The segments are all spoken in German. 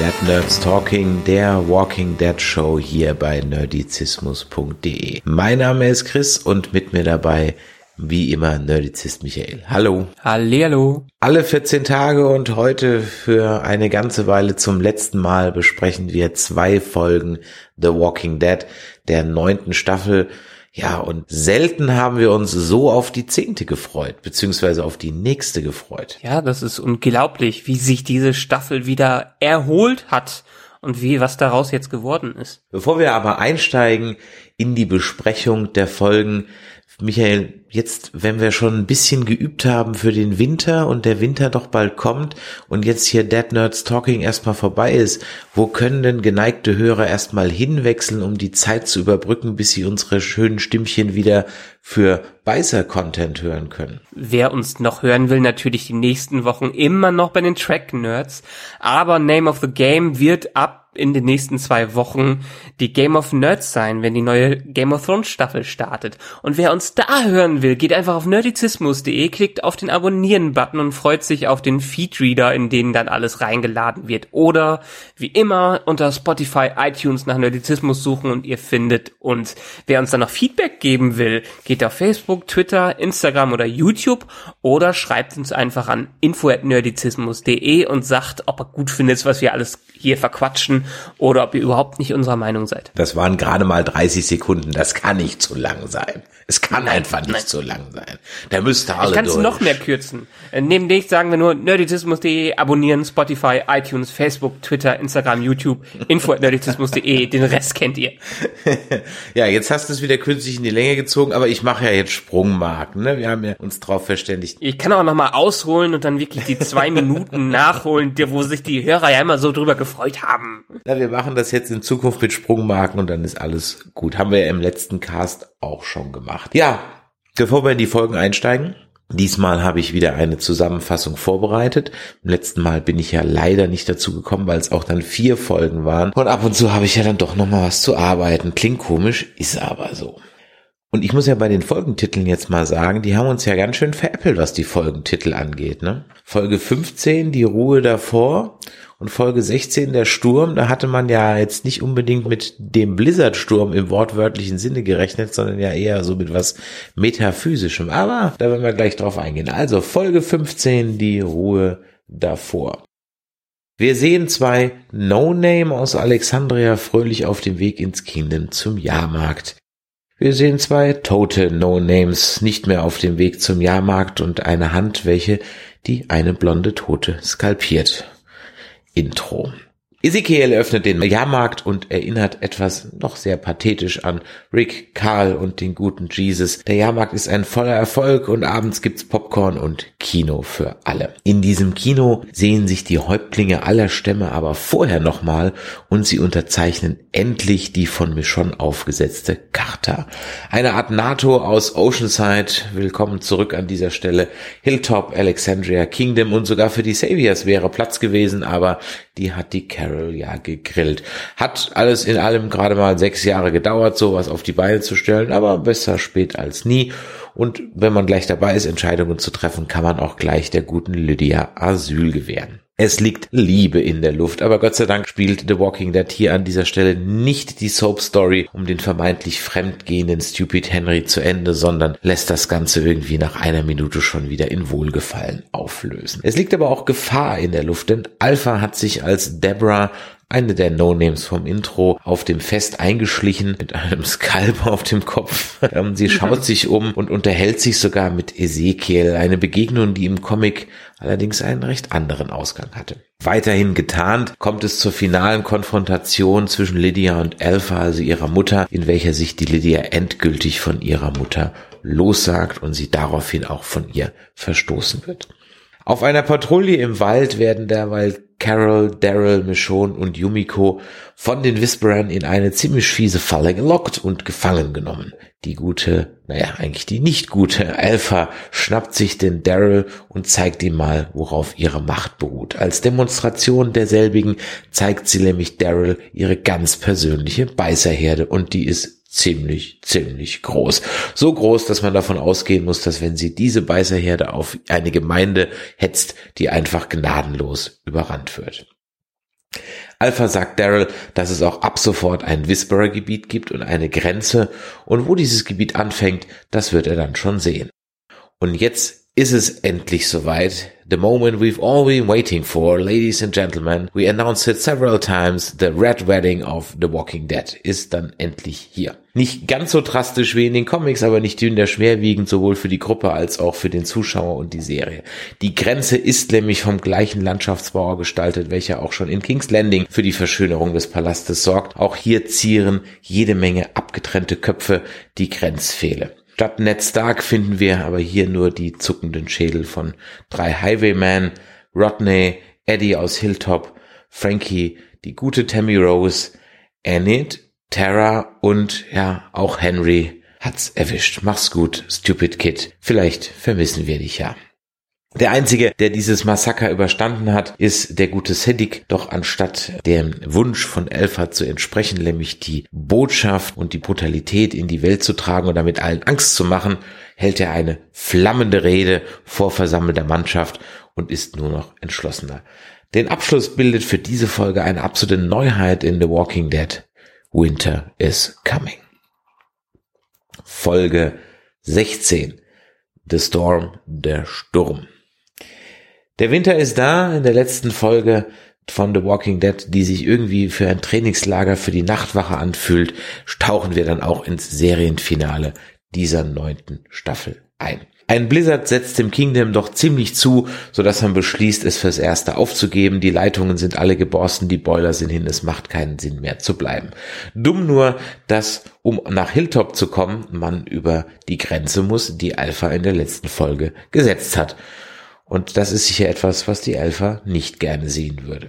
Dead Nerds Talking, der Walking Dead Show hier bei nerdizismus.de. Mein Name ist Chris und mit mir dabei wie immer Nerdizist Michael. Hallo. Hallihallo. Alle 14 Tage und heute für eine ganze Weile zum letzten Mal besprechen wir zwei Folgen The Walking Dead der neunten Staffel. Ja, und selten haben wir uns so auf die zehnte gefreut, beziehungsweise auf die nächste gefreut. Ja, das ist unglaublich, wie sich diese Staffel wieder erholt hat und wie was daraus jetzt geworden ist. Bevor wir aber einsteigen in die Besprechung der Folgen, Michael, jetzt, wenn wir schon ein bisschen geübt haben für den Winter und der Winter doch bald kommt und jetzt hier Dead Nerds Talking erstmal vorbei ist, wo können denn geneigte Hörer erstmal hinwechseln, um die Zeit zu überbrücken, bis sie unsere schönen Stimmchen wieder für Beißer-Content hören können? Wer uns noch hören will, natürlich die nächsten Wochen immer noch bei den Track Nerds. Aber Name of the Game wird ab in den nächsten zwei Wochen die Game of Nerds sein, wenn die neue Game of Thrones Staffel startet. Und wer uns da hören will, geht einfach auf nerdizismus.de, klickt auf den Abonnieren-Button und freut sich auf den Feedreader, in denen dann alles reingeladen wird. Oder wie immer unter Spotify, iTunes nach Nerdizismus suchen und ihr findet uns. Wer uns dann noch Feedback geben will, geht auf Facebook, Twitter, Instagram oder YouTube oder schreibt uns einfach an info@nerdizismus.de und sagt, ob er gut findet, was wir alles hier verquatschen oder ob ihr überhaupt nicht unserer Meinung seid. Das waren gerade mal 30 Sekunden. Das kann nicht zu lang sein. Es kann einfach nicht nein. So lang sein. Da müsste alle Ich kann es noch mehr kürzen. Äh, Neben dich sagen wir nur nerdizismus.de, abonnieren, Spotify, iTunes, Facebook, Twitter, Instagram, YouTube, info@nerdizismus.de, den Rest kennt ihr. ja, jetzt hast du es wieder künstlich in die Länge gezogen, aber ich mache ja jetzt Sprungmarken. Ne? Wir haben ja uns drauf verständigt. Ich kann auch noch mal ausholen und dann wirklich die zwei Minuten nachholen, wo sich die Hörer ja immer so drüber gefreut haben. Na, wir machen das jetzt in Zukunft mit Sprungmarken und dann ist alles gut. Haben wir ja im letzten Cast auch schon gemacht. Ja, bevor wir in die Folgen einsteigen. Diesmal habe ich wieder eine Zusammenfassung vorbereitet. Im letzten Mal bin ich ja leider nicht dazu gekommen, weil es auch dann vier Folgen waren. Und ab und zu habe ich ja dann doch noch mal was zu arbeiten. Klingt komisch, ist aber so. Und ich muss ja bei den Folgentiteln jetzt mal sagen, die haben uns ja ganz schön veräppelt, was die Folgentitel angeht. Ne? Folge 15, die Ruhe davor und Folge 16, der Sturm, da hatte man ja jetzt nicht unbedingt mit dem Blizzardsturm im wortwörtlichen Sinne gerechnet, sondern ja eher so mit was Metaphysischem. Aber da werden wir gleich drauf eingehen. Also Folge 15, die Ruhe davor. Wir sehen zwei No-Name aus Alexandria fröhlich auf dem Weg ins Kingdom zum Jahrmarkt. Wir sehen zwei tote No-Names nicht mehr auf dem Weg zum Jahrmarkt und eine Hand, welche die eine blonde Tote skalpiert. Intro. Ezekiel öffnet den Jahrmarkt und erinnert etwas noch sehr pathetisch an Rick, Carl und den guten Jesus. Der Jahrmarkt ist ein voller Erfolg und abends gibt's Popcorn und Kino für alle. In diesem Kino sehen sich die Häuptlinge aller Stämme aber vorher nochmal und sie unterzeichnen endlich die von Michonne aufgesetzte Charta. Eine Art NATO aus Oceanside. Willkommen zurück an dieser Stelle. Hilltop, Alexandria, Kingdom und sogar für die Saviors wäre Platz gewesen, aber die hat die Carol ja gegrillt. Hat alles in allem gerade mal sechs Jahre gedauert, sowas auf die Beine zu stellen, aber besser spät als nie. Und wenn man gleich dabei ist, Entscheidungen zu treffen, kann man auch gleich der guten Lydia Asyl gewähren. Es liegt Liebe in der Luft, aber Gott sei Dank spielt The Walking Dead hier an dieser Stelle nicht die Soap Story um den vermeintlich fremdgehenden Stupid Henry zu Ende, sondern lässt das Ganze irgendwie nach einer Minute schon wieder in Wohlgefallen auflösen. Es liegt aber auch Gefahr in der Luft, denn Alpha hat sich als Deborah eine der No-Names vom Intro auf dem Fest eingeschlichen mit einem Skalp auf dem Kopf. Ähm, Sie schaut sich um und unterhält sich sogar mit Ezekiel. Eine Begegnung, die im Comic allerdings einen recht anderen Ausgang hatte. Weiterhin getarnt kommt es zur finalen Konfrontation zwischen Lydia und Alpha, also ihrer Mutter, in welcher sich die Lydia endgültig von ihrer Mutter lossagt und sie daraufhin auch von ihr verstoßen wird. Auf einer Patrouille im Wald werden derweil Carol, Daryl, Michonne und Yumiko von den Whisperern in eine ziemlich fiese Falle gelockt und gefangen genommen. Die gute, naja, eigentlich die nicht gute Alpha schnappt sich den Daryl und zeigt ihm mal, worauf ihre Macht beruht. Als Demonstration derselbigen zeigt sie nämlich Daryl ihre ganz persönliche Beißerherde und die ist ziemlich, ziemlich groß. So groß, dass man davon ausgehen muss, dass wenn sie diese Beißerherde auf eine Gemeinde hetzt, die einfach gnadenlos überrannt wird. Alpha sagt Daryl, dass es auch ab sofort ein Whisperer-Gebiet gibt und eine Grenze und wo dieses Gebiet anfängt, das wird er dann schon sehen. Und jetzt ist es endlich soweit. The moment we've all been waiting for, ladies and gentlemen. We announced it several times. The Red Wedding of The Walking Dead ist dann endlich hier. Nicht ganz so drastisch wie in den Comics, aber nicht dünner schwerwiegend, sowohl für die Gruppe als auch für den Zuschauer und die Serie. Die Grenze ist nämlich vom gleichen Landschaftsbauer gestaltet, welcher auch schon in King's Landing für die Verschönerung des Palastes sorgt. Auch hier zieren jede Menge abgetrennte Köpfe die Grenzpfähle. Statt Ned Stark finden wir aber hier nur die zuckenden Schädel von drei Highwaymen, Rodney, Eddie aus Hilltop, Frankie, die gute Tammy Rose, Enid, Tara und ja, auch Henry hat's erwischt. Mach's gut, Stupid Kid. Vielleicht vermissen wir dich ja. Der einzige, der dieses Massaker überstanden hat, ist der gute Sedik. Doch anstatt dem Wunsch von Elfa zu entsprechen, nämlich die Botschaft und die Brutalität in die Welt zu tragen und damit allen Angst zu machen, hält er eine flammende Rede vor versammelter Mannschaft und ist nur noch entschlossener. Den Abschluss bildet für diese Folge eine absolute Neuheit in The Walking Dead. Winter is coming. Folge 16. The Storm, der Sturm. Der Winter ist da in der letzten Folge von The Walking Dead, die sich irgendwie für ein Trainingslager für die Nachtwache anfühlt, tauchen wir dann auch ins Serienfinale dieser neunten Staffel ein. Ein Blizzard setzt dem Kingdom doch ziemlich zu, so dass man beschließt, es fürs Erste aufzugeben. Die Leitungen sind alle geborsten, die Boiler sind hin, es macht keinen Sinn mehr zu bleiben. Dumm nur, dass, um nach Hilltop zu kommen, man über die Grenze muss, die Alpha in der letzten Folge gesetzt hat. Und das ist sicher etwas, was die Alpha nicht gerne sehen würde.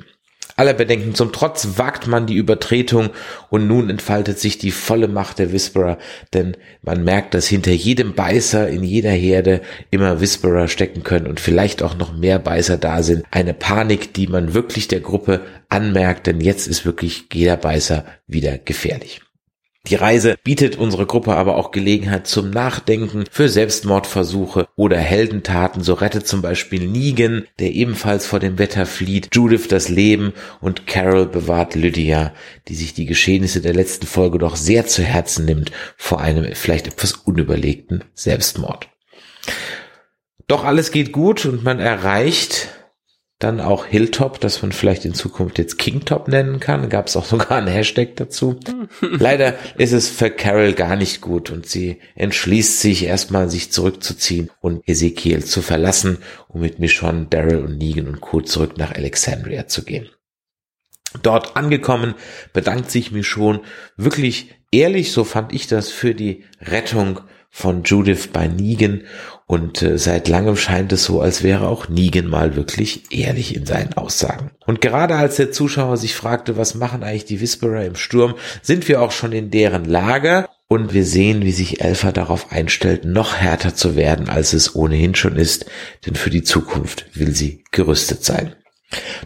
Aller Bedenken zum Trotz wagt man die Übertretung und nun entfaltet sich die volle Macht der Whisperer, denn man merkt, dass hinter jedem Beißer in jeder Herde immer Whisperer stecken können und vielleicht auch noch mehr Beißer da sind. Eine Panik, die man wirklich der Gruppe anmerkt, denn jetzt ist wirklich jeder Beißer wieder gefährlich. Die Reise bietet unsere Gruppe aber auch Gelegenheit zum Nachdenken für Selbstmordversuche oder Heldentaten. So rettet zum Beispiel Negan, der ebenfalls vor dem Wetter flieht, Judith das Leben und Carol bewahrt Lydia, die sich die Geschehnisse der letzten Folge doch sehr zu Herzen nimmt vor einem vielleicht etwas unüberlegten Selbstmord. Doch alles geht gut und man erreicht dann auch Hilltop, das man vielleicht in Zukunft jetzt Kingtop nennen kann. Gab es auch sogar einen Hashtag dazu. Leider ist es für Carol gar nicht gut und sie entschließt sich erstmal, sich zurückzuziehen und Ezekiel zu verlassen, um mit Michonne, Daryl und Negan und Co. zurück nach Alexandria zu gehen. Dort angekommen bedankt sich Michonne wirklich ehrlich, so fand ich das, für die Rettung von Judith bei Negan und äh, seit langem scheint es so, als wäre auch Negan mal wirklich ehrlich in seinen Aussagen. Und gerade als der Zuschauer sich fragte, was machen eigentlich die Whisperer im Sturm, sind wir auch schon in deren Lager und wir sehen, wie sich Elfa darauf einstellt, noch härter zu werden, als es ohnehin schon ist, denn für die Zukunft will sie gerüstet sein.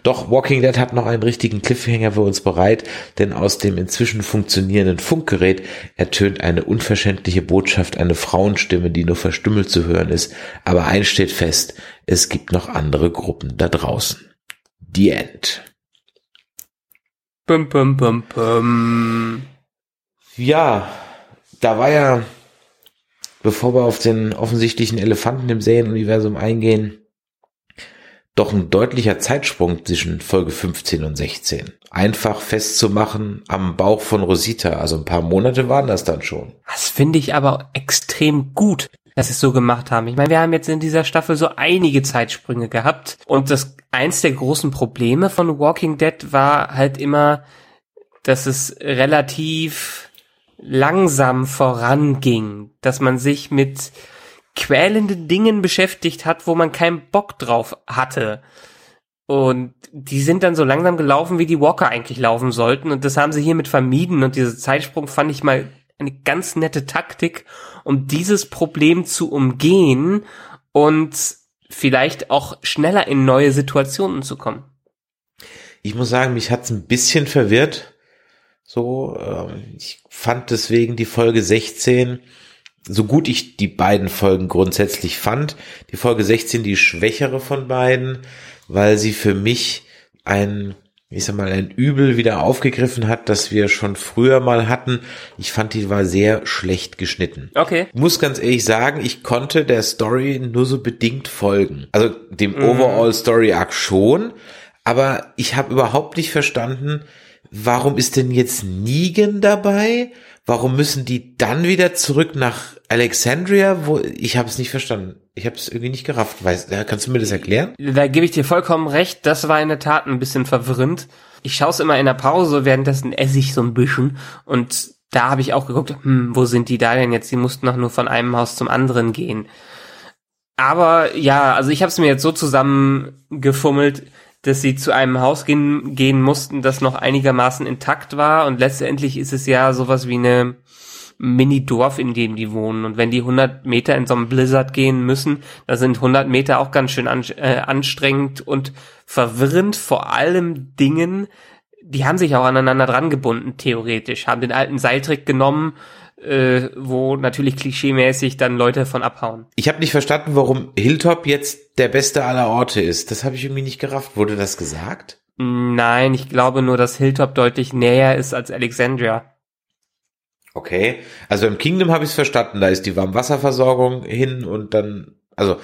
Doch Walking Dead hat noch einen richtigen Cliffhanger für uns bereit, denn aus dem inzwischen funktionierenden Funkgerät ertönt eine unverständliche Botschaft, eine Frauenstimme, die nur verstümmelt zu hören ist, aber eins steht fest, es gibt noch andere Gruppen da draußen. The End. Bum, bum, bum, bum. Ja, da war ja, bevor wir auf den offensichtlichen Elefanten im Serienuniversum eingehen, doch ein deutlicher Zeitsprung zwischen Folge 15 und 16. Einfach festzumachen am Bauch von Rosita, also ein paar Monate waren das dann schon. Das finde ich aber extrem gut, dass sie es so gemacht haben. Ich meine, wir haben jetzt in dieser Staffel so einige Zeitsprünge gehabt und das eins der großen Probleme von Walking Dead war halt immer, dass es relativ langsam voranging, dass man sich mit quälenden Dingen beschäftigt hat, wo man keinen Bock drauf hatte. Und die sind dann so langsam gelaufen, wie die Walker eigentlich laufen sollten. Und das haben sie hiermit vermieden. Und dieser Zeitsprung fand ich mal eine ganz nette Taktik, um dieses Problem zu umgehen und vielleicht auch schneller in neue Situationen zu kommen. Ich muss sagen, mich hat's ein bisschen verwirrt. So, äh, ich fand deswegen die Folge 16, so gut ich die beiden Folgen grundsätzlich fand, die Folge 16 die schwächere von beiden, weil sie für mich ein ich sag mal, ein Übel wieder aufgegriffen hat, das wir schon früher mal hatten. Ich fand, die war sehr schlecht geschnitten. Okay. Muss ganz ehrlich sagen, ich konnte der Story nur so bedingt folgen. Also dem Mhm. Overall Story Arc schon, aber ich habe überhaupt nicht verstanden, warum ist denn jetzt Negan dabei? Warum müssen die dann wieder zurück nach Alexandria? Wo ich habe es nicht verstanden. Ich habe es irgendwie nicht gerafft. Weißt, ja, kannst du mir das erklären? Da gebe ich dir vollkommen recht, das war in der Tat ein bisschen verwirrend. Ich schaue es immer in der Pause, währenddessen esse ich so ein bisschen und da habe ich auch geguckt, hm, wo sind die da denn jetzt? Die mussten doch nur von einem Haus zum anderen gehen. Aber ja, also ich habe es mir jetzt so zusammengefummelt, dass sie zu einem Haus gehen, gehen mussten, das noch einigermaßen intakt war und letztendlich ist es ja sowas wie eine Mini-Dorf, in dem die wohnen. Und wenn die 100 Meter in so einem Blizzard gehen müssen, da sind 100 Meter auch ganz schön an, äh, anstrengend und verwirrend, vor allem Dingen, die haben sich auch aneinander dran gebunden, theoretisch, haben den alten Seiltrick genommen, äh, wo natürlich klischeemäßig dann Leute von abhauen. Ich habe nicht verstanden, warum Hilltop jetzt der beste aller Orte ist. Das habe ich irgendwie nicht gerafft. Wurde das gesagt? Nein, ich glaube nur, dass Hilltop deutlich näher ist als Alexandria. Okay. Also im Kingdom habe ich es verstanden. Da ist die Warmwasserversorgung hin und dann, also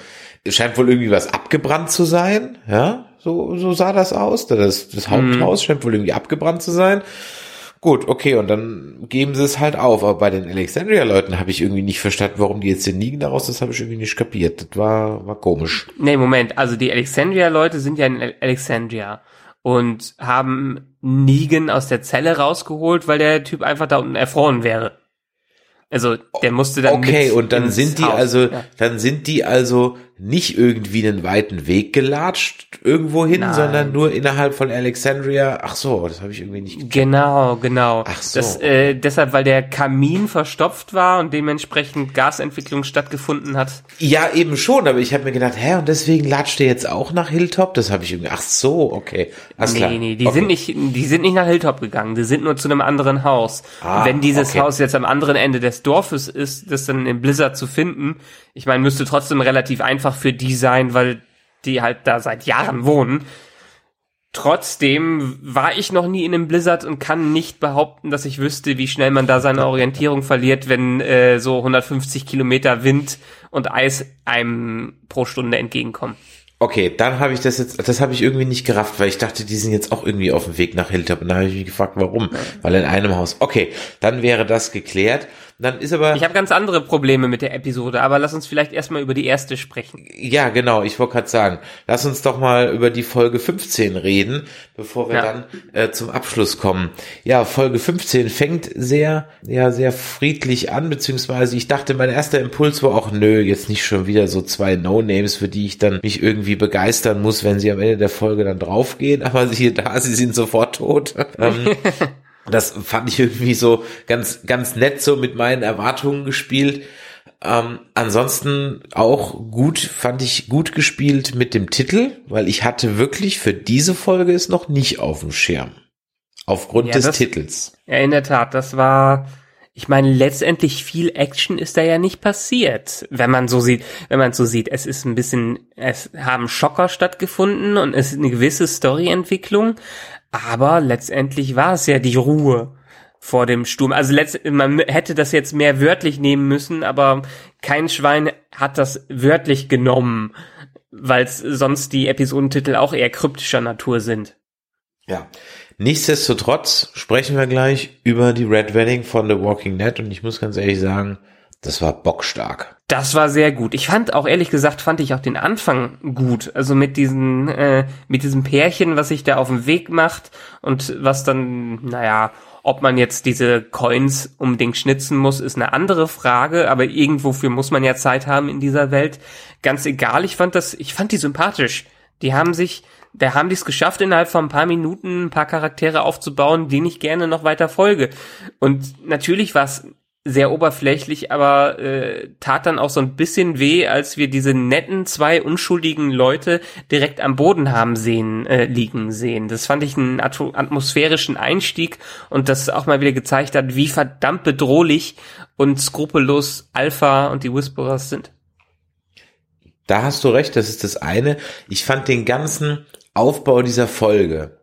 es scheint wohl irgendwie was abgebrannt zu sein. Ja, so, so sah das aus. Das, das Haupthaus scheint wohl irgendwie abgebrannt zu sein. Gut, okay, und dann geben sie es halt auf. Aber bei den Alexandria-Leuten habe ich irgendwie nicht verstanden, warum die jetzt den Nigen daraus, das habe ich irgendwie nicht kapiert. Das war, war komisch. Nee, Moment, also die Alexandria-Leute sind ja in Al- Alexandria und haben Negan aus der Zelle rausgeholt, weil der Typ einfach da unten erfroren wäre. Also, der musste dann Okay, und dann sind die Haus. also, Ja. dann sind die also nicht irgendwie einen weiten Weg gelatscht irgendwo hin, sondern nur innerhalb von Alexandria. Ach so, das habe ich irgendwie nicht. Genau, genau. Ach so. Das, äh, deshalb, weil der Kamin verstopft war und dementsprechend Gasentwicklung stattgefunden hat. Ja, eben schon, aber ich habe mir gedacht, hä, und deswegen latscht der jetzt auch nach Hilltop? Das habe ich irgendwie. Ach so, okay. Alles Nee, klar. nee, die okay. sind nicht, die sind nicht nach Hilltop gegangen, die sind nur zu einem anderen Haus. Ah, Und wenn dieses okay. Haus jetzt am anderen Ende des Dorfes ist, das dann im Blizzard zu finden, ich meine, müsste trotzdem relativ einfach für die sein, weil die halt da seit Jahren wohnen. Trotzdem war ich noch nie in einem Blizzard und kann nicht behaupten, dass ich wüsste, wie schnell man da seine Orientierung verliert, wenn äh, so 150 Kilometer Wind und Eis einem pro Stunde entgegenkommen. Okay, dann habe ich das jetzt, das habe ich irgendwie nicht gerafft, weil ich dachte, die sind jetzt auch irgendwie auf dem Weg nach Hilltop. Und dann habe ich mich gefragt, warum? Weil in einem Haus. Okay, dann wäre das geklärt. Dann ist aber. Ich habe ganz andere Probleme mit der Episode, aber lass uns vielleicht erstmal über die erste sprechen. Ja, genau, ich wollte gerade sagen, lass uns doch mal über die Folge 15 reden, bevor wir Ja. dann äh, zum Abschluss kommen. Ja, Folge 15 fängt sehr, ja, sehr friedlich an, beziehungsweise ich dachte, mein erster Impuls war auch, nö, jetzt nicht schon wieder so zwei No-Names, für die ich dann mich irgendwie begeistern muss, wenn sie am Ende der Folge dann draufgehen, aber siehe da, sie sind sofort tot. ähm, das fand ich irgendwie so ganz, ganz nett so mit meinen Erwartungen gespielt. Ähm, ansonsten auch gut, fand ich gut gespielt mit dem Titel, weil ich hatte wirklich für diese Folge es noch nicht auf dem Schirm. Aufgrund Ja, des das- Titels. Ja, in der Tat, das war, ich meine, letztendlich viel Action ist da ja nicht passiert, wenn man so sieht, wenn man so sieht. Es ist ein bisschen, es haben Schocker stattgefunden und es ist eine gewisse Storyentwicklung, aber letztendlich war es ja die Ruhe vor dem Sturm. Also letzt, man hätte das jetzt mehr wörtlich nehmen müssen, aber kein Schwein hat das wörtlich genommen, weil sonst die Episodentitel auch eher kryptischer Natur sind. Ja. Nichtsdestotrotz sprechen wir gleich über die Red Wedding von The Walking Dead und ich muss ganz ehrlich sagen, das war bockstark. Das war sehr gut. Ich fand auch ehrlich gesagt fand ich auch den Anfang gut. Also mit diesen äh, mit diesem Pärchen, was sich da auf den Weg macht und was dann, naja, ob man jetzt diese Coins unbedingt schnitzen muss, ist eine andere Frage. Aber irgendwofür muss man ja Zeit haben in dieser Welt. Ganz egal. Ich fand das, ich fand die sympathisch. Die haben sich da haben die es geschafft, innerhalb von ein paar Minuten ein paar Charaktere aufzubauen, denen ich gerne noch weiter folge. Und natürlich war es sehr oberflächlich, aber äh, tat dann auch so ein bisschen weh, als wir diese netten zwei unschuldigen Leute direkt am Boden haben sehen äh, liegen sehen. Das fand ich einen atmosphärischen Einstieg und das auch mal wieder gezeigt hat, wie verdammt bedrohlich und skrupellos Alpha und die Whisperers sind. Da hast du recht, das ist das eine. Ich fand den ganzen Aufbau dieser Folge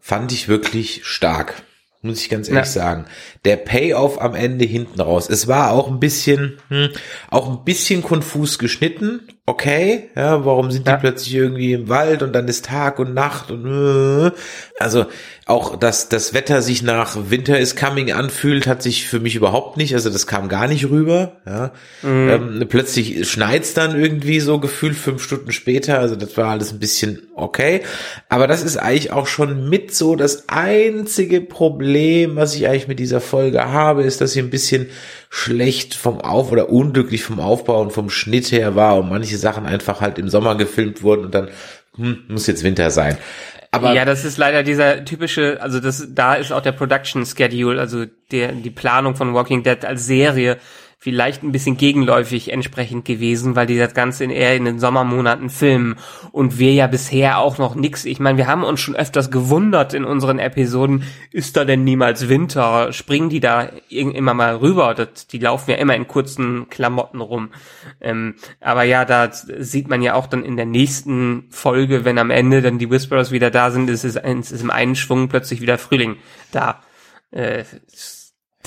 fand ich wirklich stark muss ich ganz ehrlich ja. sagen. Der Payoff am Ende hinten raus. Es war auch ein bisschen, hm, auch ein bisschen konfus geschnitten. Okay, ja, warum sind die ja. plötzlich irgendwie im Wald und dann ist Tag und Nacht und äh, also auch, dass das Wetter sich nach Winter is coming anfühlt, hat sich für mich überhaupt nicht, also das kam gar nicht rüber. Ja. Mhm. Ähm, plötzlich schneit's dann irgendwie so gefühlt fünf Stunden später, also das war alles ein bisschen okay. Aber das ist eigentlich auch schon mit so das einzige Problem, was ich eigentlich mit dieser Folge habe, ist, dass sie ein bisschen schlecht vom Auf- oder unglücklich vom Aufbau und vom Schnitt her war und manche Sachen einfach halt im Sommer gefilmt wurden und dann hm, muss jetzt Winter sein. Aber ja, das ist leider dieser typische, also das, da ist auch der Production Schedule, also der, die Planung von Walking Dead als Serie vielleicht ein bisschen gegenläufig entsprechend gewesen, weil die das Ganze eher in den Sommermonaten filmen und wir ja bisher auch noch nix. Ich meine, wir haben uns schon öfters gewundert in unseren Episoden, ist da denn niemals Winter? Springen die da immer mal rüber? Das, die laufen ja immer in kurzen Klamotten rum. Ähm, aber ja, da sieht man ja auch dann in der nächsten Folge, wenn am Ende dann die Whisperers wieder da sind, ist es, ist im einen Schwung plötzlich wieder Frühling da. Äh,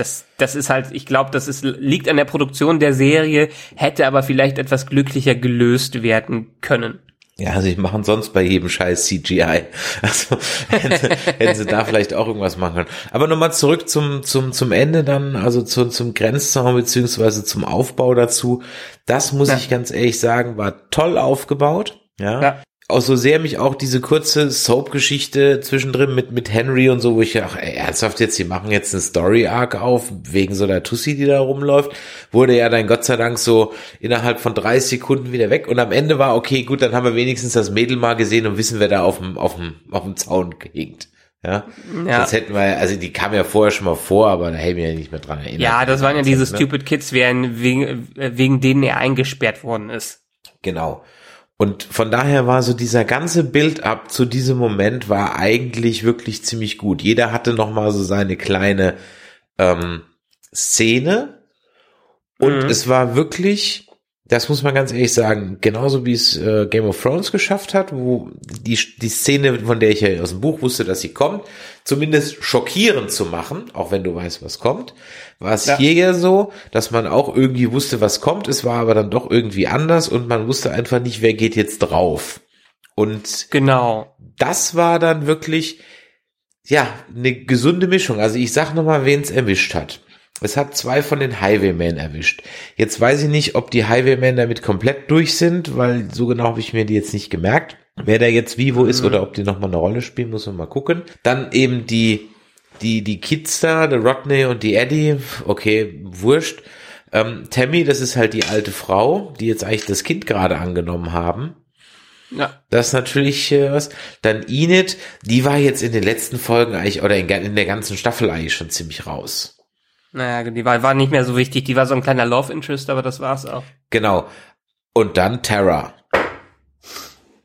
das, das ist halt, ich glaube, das ist, liegt an der Produktion der Serie, hätte aber vielleicht etwas glücklicher gelöst werden können. Ja, also ich machen sonst bei jedem Scheiß CGI. Also hätten sie, hätten sie da vielleicht auch irgendwas machen können. Aber nochmal zurück zum, zum, zum Ende dann, also zu, zum Grenzzaun beziehungsweise zum Aufbau dazu. Das muss ja. ich ganz ehrlich sagen, war toll aufgebaut. Ja. ja auch so sehr mich auch diese kurze Soap-Geschichte zwischendrin mit, mit Henry und so, wo ich ja, ey, ernsthaft jetzt, die machen jetzt eine Story-Arc auf, wegen so der Tussi, die da rumläuft, wurde ja dann Gott sei Dank so innerhalb von 30 Sekunden wieder weg und am Ende war, okay, gut, dann haben wir wenigstens das Mädel mal gesehen und wissen, wer da auf dem, auf dem, auf dem Zaun gehegt. Ja, ja. das hätten wir, also die kam ja vorher schon mal vor, aber da hätten wir ja nicht mehr dran erinnert. Ja, das waren ja diese ne? Stupid Kids, wegen, wegen denen er eingesperrt worden ist. Genau. Und von daher war so dieser ganze Build-up zu diesem Moment war eigentlich wirklich ziemlich gut. Jeder hatte noch mal so seine kleine ähm, Szene und mhm. es war wirklich, das muss man ganz ehrlich sagen, genauso wie es äh, Game of Thrones geschafft hat, wo die, die Szene, von der ich ja aus dem Buch wusste, dass sie kommt, zumindest schockierend zu machen, auch wenn du weißt, was kommt, war es ja. hier ja so, dass man auch irgendwie wusste, was kommt, es war aber dann doch irgendwie anders und man wusste einfach nicht, wer geht jetzt drauf. Und genau. das war dann wirklich, ja, eine gesunde Mischung. Also ich sag nochmal, wen es erwischt hat. Es hat zwei von den Highwaymen erwischt. Jetzt weiß ich nicht, ob die Highwaymen damit komplett durch sind, weil so genau habe ich mir die jetzt nicht gemerkt. Wer da jetzt wie wo ist mhm. oder ob die nochmal eine Rolle spielen, muss man mal gucken. Dann eben die, die, die Kids da, der Rodney und die Eddie. Okay, wurscht. Ähm, Tammy, das ist halt die alte Frau, die jetzt eigentlich das Kind gerade angenommen haben. Ja. Das ist natürlich äh, was. Dann Enid, die war jetzt in den letzten Folgen eigentlich, oder in, in der ganzen Staffel eigentlich schon ziemlich raus. Naja, die war, war nicht mehr so wichtig. Die war so ein kleiner Love Interest, aber das war's auch. Genau. Und dann Terra.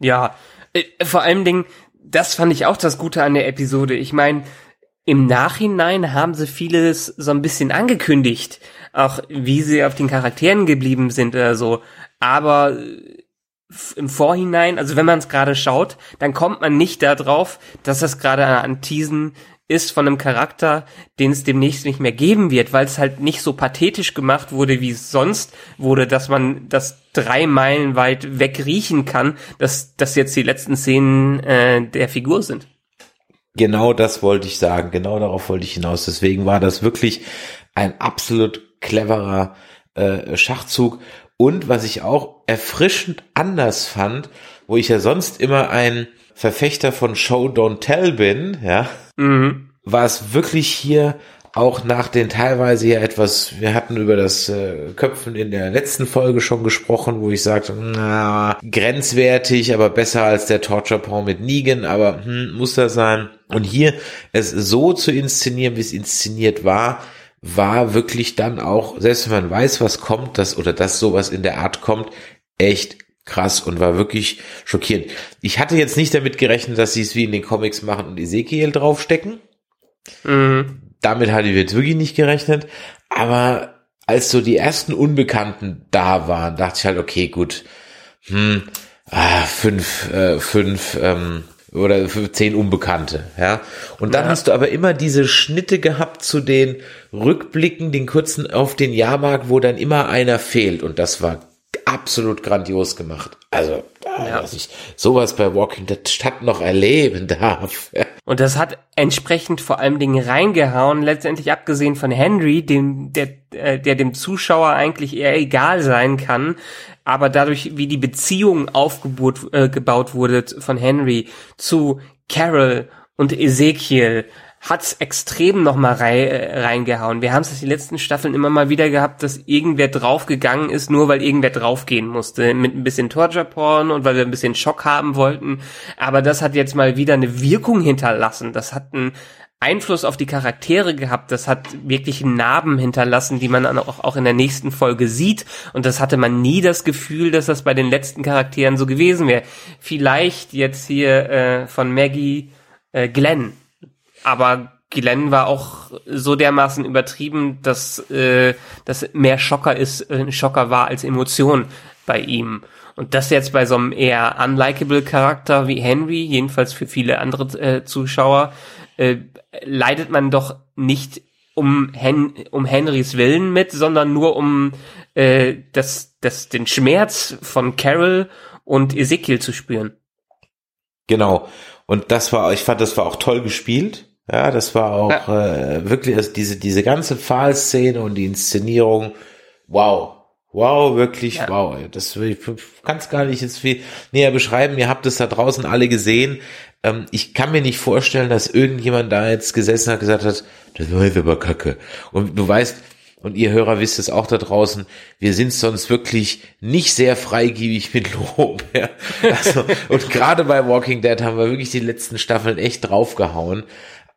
Ja, äh, vor allem Dingen, das fand ich auch das Gute an der Episode. Ich meine, im Nachhinein haben sie vieles so ein bisschen angekündigt, auch wie sie auf den Charakteren geblieben sind oder so. Aber äh, im Vorhinein, also wenn man es gerade schaut, dann kommt man nicht darauf, dass das gerade an Teasen ist von einem Charakter, den es demnächst nicht mehr geben wird, weil es halt nicht so pathetisch gemacht wurde, wie es sonst wurde, dass man das drei Meilen weit weg riechen kann, dass das jetzt die letzten Szenen äh, der Figur sind. Genau das wollte ich sagen, genau darauf wollte ich hinaus. Deswegen war das wirklich ein absolut cleverer äh, Schachzug. Und was ich auch erfrischend anders fand, wo ich ja sonst immer ein Verfechter von Show Don't Tell bin, ja, mhm. war es wirklich hier auch nach den teilweise ja etwas, wir hatten über das äh, Köpfen in der letzten Folge schon gesprochen, wo ich sagte, na, grenzwertig, aber besser als der Torture Porn mit Negan, aber hm, muss das sein? Und hier es so zu inszenieren, wie es inszeniert war, war wirklich dann auch, selbst wenn man weiß, was kommt, das oder dass sowas in der Art kommt, echt krass und war wirklich schockierend. Ich hatte jetzt nicht damit gerechnet, dass sie es wie in den Comics machen und Ezekiel draufstecken. Mhm. Damit hatte ich jetzt wirklich nicht gerechnet. Aber als so die ersten Unbekannten da waren, dachte ich halt, okay, gut, hm, ah, fünf, äh, fünf, ähm, oder zehn Unbekannte, ja. Und dann ja. hast du aber immer diese Schnitte gehabt zu den Rückblicken, den kurzen auf den Jahrmarkt, wo dann immer einer fehlt. Und das war absolut grandios gemacht. Also, ja. dass ich sowas bei Walking Dead Stadt noch erleben darf. Und das hat entsprechend vor allem Dingen reingehauen, letztendlich abgesehen von Henry, dem, der, äh, der dem Zuschauer eigentlich eher egal sein kann, aber dadurch, wie die Beziehung aufgebaut äh, gebaut wurde von Henry zu Carol und Ezekiel, hat's extrem nochmal rei äh, reingehauen. Wir haben es die letzten Staffeln immer mal wieder gehabt, dass irgendwer draufgegangen ist, nur weil irgendwer draufgehen musste. Mit ein bisschen Torture-Porn und weil wir ein bisschen Schock haben wollten. Aber das hat jetzt mal wieder eine Wirkung hinterlassen. Das hat einen Einfluss auf die Charaktere gehabt. Das hat wirklich Narben hinterlassen, die man auch, auch in der nächsten Folge sieht. Und das hatte man nie das Gefühl, dass das bei den letzten Charakteren so gewesen wäre. Vielleicht jetzt hier äh, von Maggie äh, Glenn aber Glenn war auch so dermaßen übertrieben, dass äh, das mehr Schocker ist, äh, Schocker war als Emotion bei ihm. Und das jetzt bei so einem eher unlikable Charakter wie Henry, jedenfalls für viele andere äh, Zuschauer, äh, leidet man doch nicht um, Hen um Henrys Willen mit, sondern nur um äh, das, das, den Schmerz von Carol und Ezekiel zu spüren. Genau. Und das war, ich fand, das war auch toll gespielt. Ja, das war auch ja. äh, wirklich, also diese, diese ganze Pfahlszene und die Inszenierung, wow. Wow, wirklich, ja. wow. Das kann es gar nicht jetzt viel näher beschreiben. Ihr habt es da draußen alle gesehen. Ähm, ich kann mir nicht vorstellen, dass irgendjemand da jetzt gesessen hat, gesagt hat, das war jetzt aber kacke. Und du weißt, und ihr Hörer wisst es auch da draußen, wir sind sonst wirklich nicht sehr freigiebig mit Lob. Ja. Also, und gerade bei Walking Dead haben wir wirklich die letzten Staffeln echt draufgehauen.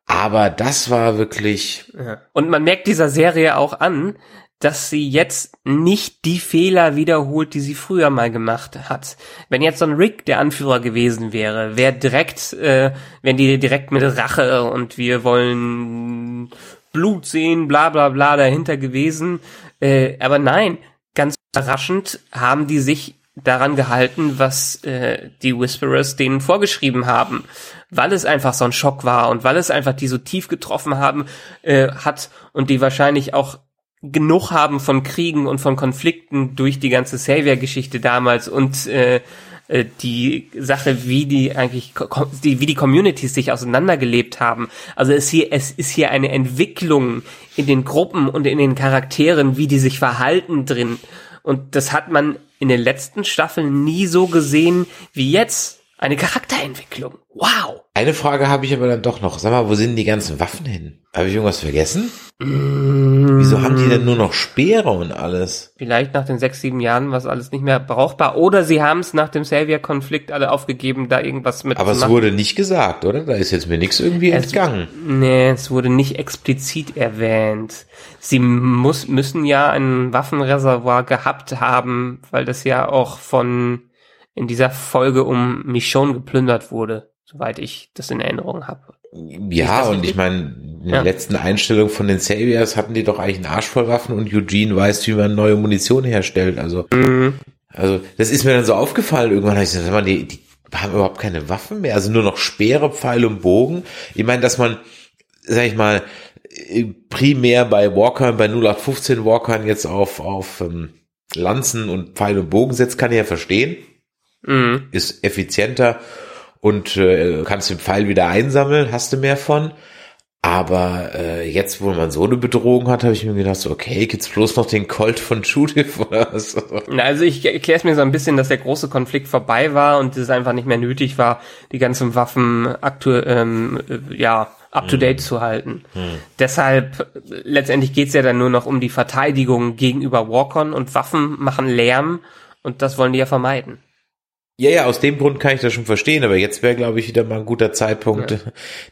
Aber das war wirklich. Ja. Und man merkt dieser Serie auch an, dass sie jetzt nicht die Fehler wiederholt, die sie früher mal gemacht hat. Wenn jetzt so ein Rick der Anführer gewesen wäre, wäre direkt, äh, wären die direkt mit Rache und wir wollen Blut sehen, bla bla bla dahinter gewesen. Äh, aber nein, ganz überraschend haben die sich daran gehalten, was äh, die Whisperers denen vorgeschrieben haben, weil es einfach so ein Schock war und weil es einfach die so tief getroffen haben äh, hat und die wahrscheinlich auch genug haben von Kriegen und von Konflikten durch die ganze Savior-Geschichte damals und äh, äh die Sache, wie die eigentlich, wie die Communities sich auseinandergelebt haben. Also es hier, es ist hier eine Entwicklung in den Gruppen und in den Charakteren, wie die sich verhalten drin. Und das hat man in den letzten Staffeln nie so gesehen wie jetzt. Eine Charakterentwicklung. Wow. Eine Frage habe ich aber dann doch noch. Sag mal, wo sind die ganzen Waffen hin? Habe ich irgendwas vergessen? Mm. Wieso haben die denn nur noch Speere und alles? Vielleicht nach den sechs, sieben Jahren war es alles nicht mehr brauchbar. Oder sie haben es nach dem Savior-Konflikt alle aufgegeben, da irgendwas mit Aber es wurde nicht gesagt, oder? Da ist jetzt mir nichts irgendwie es, entgangen. Nee, es wurde nicht explizit erwähnt. Sie muss, müssen ja ein Waffenreservoir gehabt haben, weil das ja auch von in dieser Folge um Michonne geplündert wurde, soweit ich das in Erinnerung habe. Ja, und ich meine, in der ja. letzten Einstellung von den Saviors hatten die doch eigentlich einen Arsch voll Waffen und Eugene weiß, wie man neue Munition herstellt. Also, mhm. also das ist mir dann so aufgefallen. Irgendwann habe ich gesagt, die, die haben überhaupt keine Waffen mehr, also nur noch Speere, Pfeil und Bogen. Ich meine, dass man, sag ich mal, primär bei Walkern, bei 0815 Walkern jetzt auf, auf ähm, Lanzen und Pfeil und Bogen setzt, kann ich ja verstehen. Mhm. Ist effizienter und äh, kannst den Pfeil wieder einsammeln, hast du mehr von. Aber äh, jetzt, wo man so eine Bedrohung hat, habe ich mir gedacht, so, okay, gibt's bloß noch den Colt von Judith oder so. Also ich erkläre es mir so ein bisschen, dass der große Konflikt vorbei war und es einfach nicht mehr nötig war, die ganzen Waffen aktuell ähm, äh, ja up-to-date zu halten. Deshalb, äh, letztendlich geht's ja dann nur noch um die Verteidigung gegenüber Walkern und Waffen machen Lärm und das wollen die ja vermeiden. Ja, ja, aus dem Grund kann ich das schon verstehen, aber jetzt wäre, glaube ich, wieder mal ein guter Zeitpunkt,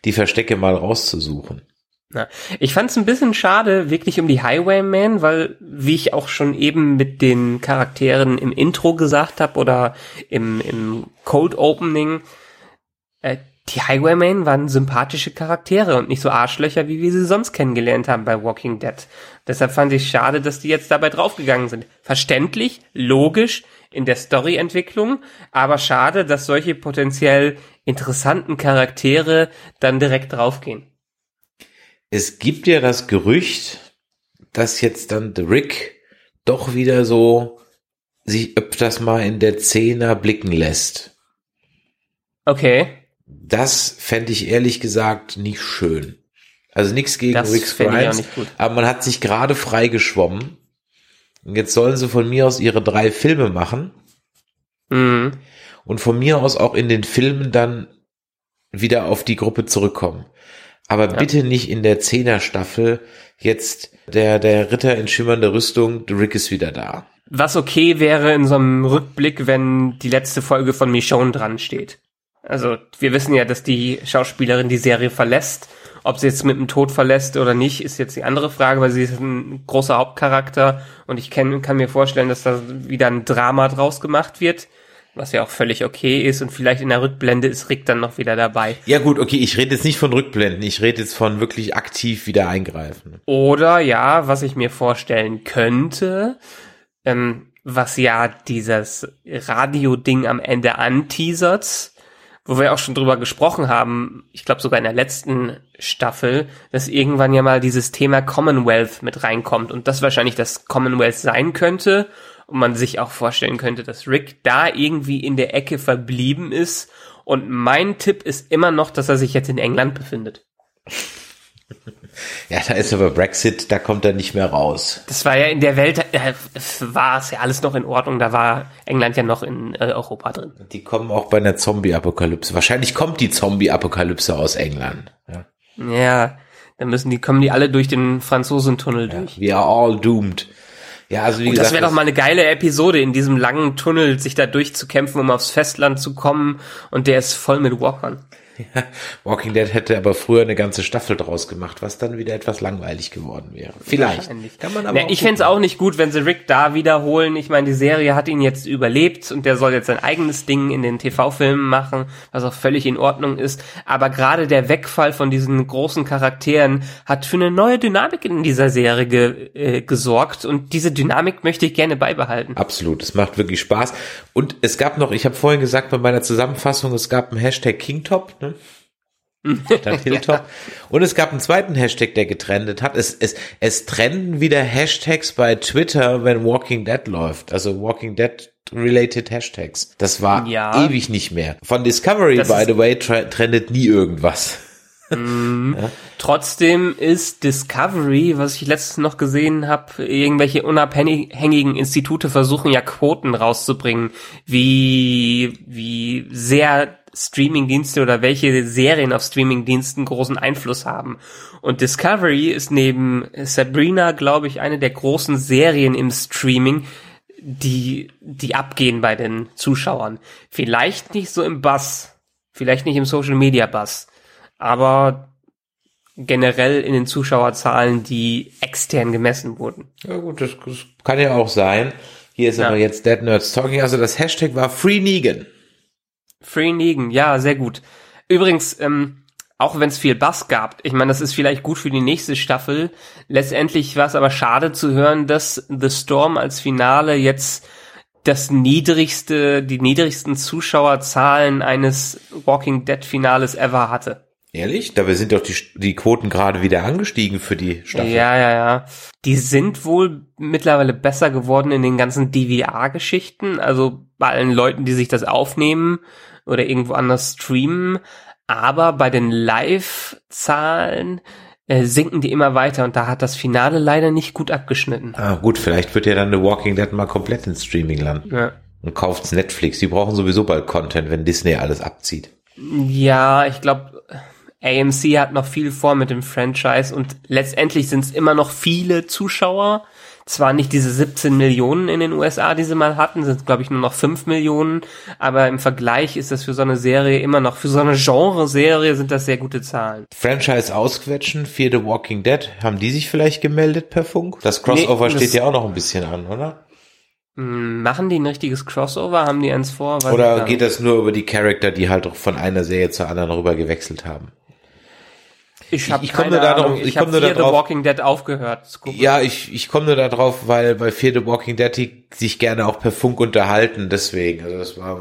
die Verstecke mal rauszusuchen. Ja. Ich fand es ein bisschen schade, wirklich um die Highwaymen, weil, wie ich auch schon eben mit den Charakteren im Intro gesagt habe oder im, im Cold Opening, die Highwaymen waren sympathische Charaktere und nicht so Arschlöcher, wie wir sie sonst kennengelernt haben bei Walking Dead. Deshalb fand ich schade, dass die jetzt dabei draufgegangen sind. Verständlich, logisch in der Storyentwicklung, aber schade, dass solche potenziell interessanten Charaktere dann direkt draufgehen. Es gibt ja das Gerücht, dass jetzt dann The Rick doch wieder so sich öfters mal in der Zehner blicken lässt. Okay. Das fände ich ehrlich gesagt nicht schön. Also nichts gegen Das auch Grimes, aber man hat sich gerade freigeschwommen. Und jetzt sollen sie von mir aus ihre drei Filme machen Mhm. und von mir aus auch in den Filmen dann wieder auf die Gruppe zurückkommen. Aber bitte nicht in der Zehner-Staffel jetzt der, der Ritter in schimmernder Rüstung, Rick ist wieder da. Was okay wäre in so einem Rückblick, wenn die letzte Folge von Michonne dran steht. Also wir wissen ja, dass die Schauspielerin die Serie verlässt. Ob sie jetzt mit dem Tod verlässt oder nicht, ist jetzt die andere Frage, weil sie ist ein großer Hauptcharakter und ich kenn, kann mir vorstellen, dass da wieder ein Drama draus gemacht wird, was ja auch völlig okay ist und vielleicht in der Rückblende ist Rick dann noch wieder dabei. Ja gut, okay, ich rede jetzt nicht von Rückblenden, ich rede jetzt von wirklich aktiv wieder eingreifen. Oder ja, was ich mir vorstellen könnte, ähm, was ja dieses Radio-Ding am Ende anteasert, wo wir auch schon drüber gesprochen haben, ich glaube sogar in der letzten Staffel, dass irgendwann ja mal dieses Thema Commonwealth mit reinkommt und das wahrscheinlich das Commonwealth sein könnte und man sich auch vorstellen könnte, dass Rick da irgendwie in der Ecke verblieben ist und mein Tipp ist immer noch, dass er sich jetzt in England befindet. Ja, da ist aber Brexit, da kommt er nicht mehr raus. Das war ja in der Welt, äh, war es ja alles noch in Ordnung, da war England ja noch in äh, Europa drin. Die kommen auch bei einer Zombie-Apokalypse. Wahrscheinlich kommt die Zombie-Apokalypse aus England. Ja. Ja, dann müssen die, kommen die alle durch den Franzosentunnel durch. We are all doomed. Ja, also wie Und das gesagt, wäre doch mal eine geile Episode, in diesem langen Tunnel sich da durchzukämpfen, um aufs Festland zu kommen. Und der ist voll mit Walkern. Walking Dead hätte aber früher eine ganze Staffel draus gemacht, was dann wieder etwas langweilig geworden wäre. Vielleicht. Kann man aber auch ich fänd's auch nicht gut, wenn sie Rick da wiederholen. Ich meine, die Serie hat ihn jetzt überlebt und der soll jetzt sein eigenes Ding in den TV-Filmen machen, was auch völlig in Ordnung ist. Aber gerade der Wegfall von diesen großen Charakteren hat für eine neue Dynamik in dieser Serie ge äh, gesorgt und diese Dynamik möchte ich gerne beibehalten. Absolut, es macht wirklich Spaß. Und es gab noch, ich habe vorhin gesagt bei meiner Zusammenfassung, es gab einen Hashtag Kingtop, ne? Statt Hilltop. Und es gab einen zweiten Hashtag, der getrendet hat. Es, es, es trenden wieder Hashtags bei Twitter, wenn Walking Dead läuft. Also Walking Dead related Hashtags. Das war Ja. ewig nicht mehr. Von Discovery, Das by the way, tre- trendet nie irgendwas. Trotzdem ist Discovery, was ich letztens noch gesehen habe, irgendwelche unabhängigen Institute versuchen ja Quoten rauszubringen, wie wie sehr Streamingdienste oder welche Serien auf Streamingdiensten großen Einfluss haben. Und Discovery ist neben Sabrina, glaube ich, eine der großen Serien im Streaming, die die abgehen bei den Zuschauern. Vielleicht nicht so im Bass, vielleicht nicht im Social Media Bass, aber generell in den Zuschauerzahlen, die extern gemessen wurden. Ja gut, das, das kann ja auch sein. Hier ist Ja. aber jetzt Dead Nerds Talking. Also das Hashtag war Free Negan. Free Negan, ja, sehr gut. Übrigens, ähm, auch wenn es viel Bass gab, ich meine, das ist vielleicht gut für die nächste Staffel. Letztendlich war es aber schade zu hören, dass The Storm als Finale jetzt das niedrigste, die niedrigsten Zuschauerzahlen eines Walking Dead Finales ever hatte. Ehrlich? Dabei sind doch die, die Quoten gerade wieder angestiegen für die Staffel. Ja, ja, ja. Die sind wohl mittlerweile besser geworden in den ganzen DVR-Geschichten, also bei allen Leuten, die sich das aufnehmen oder irgendwo anders streamen. Aber bei den Live-Zahlen äh, sinken die immer weiter und da hat das Finale leider nicht gut abgeschnitten. Ah, gut, vielleicht wird ja dann The Walking Dead mal komplett ins Streaming landen. Ja. Und kauft's Netflix. Die brauchen sowieso bald Content, wenn Disney alles abzieht. Ja, ich glaube, AMC hat noch viel vor mit dem Franchise und letztendlich sind es immer noch viele Zuschauer. Zwar nicht diese 17 Millionen in den USA, die sie mal hatten, sind glaube ich nur noch 5 Millionen, aber im Vergleich ist das für so eine Serie immer noch, für so eine Genre-Serie sind das sehr gute Zahlen. Franchise ausquetschen, Fear the Walking Dead, haben die sich vielleicht gemeldet per Funk? Das Crossover nee, steht ja auch noch ein bisschen an, oder? Hm, machen die ein richtiges Crossover? Haben die eins vor? Oder geht das nur über die Charakter, die halt von einer Serie zur anderen rüber gewechselt haben? Ich, ich, ich komme nur darauf, ich, ich komme nur darauf. The Walking Dead aufgehört. Ja, ich ich komme nur darauf, weil bei Fear the Walking Dead die sich gerne auch per Funk unterhalten, deswegen. Also das war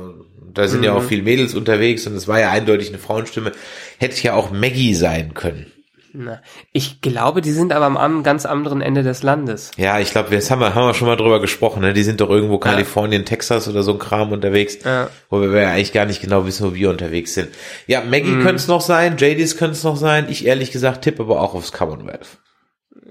da sind mhm. ja auch viele Mädels unterwegs und es war ja eindeutig eine Frauenstimme. Hätte ja auch Maggie sein können. Na, ich glaube, die sind aber am ganz anderen Ende des Landes. Ja, ich glaube, das haben wir, haben wir schon mal drüber gesprochen. Ne? Die sind doch irgendwo Kalifornien, ja. Texas oder so ein Kram unterwegs, ja. wo wir ja eigentlich gar nicht genau wissen, wo wir unterwegs sind. Ja, Maggie mhm. könnte es noch sein, JDs könnte es noch sein. Ich ehrlich gesagt tippe aber auch aufs Commonwealth.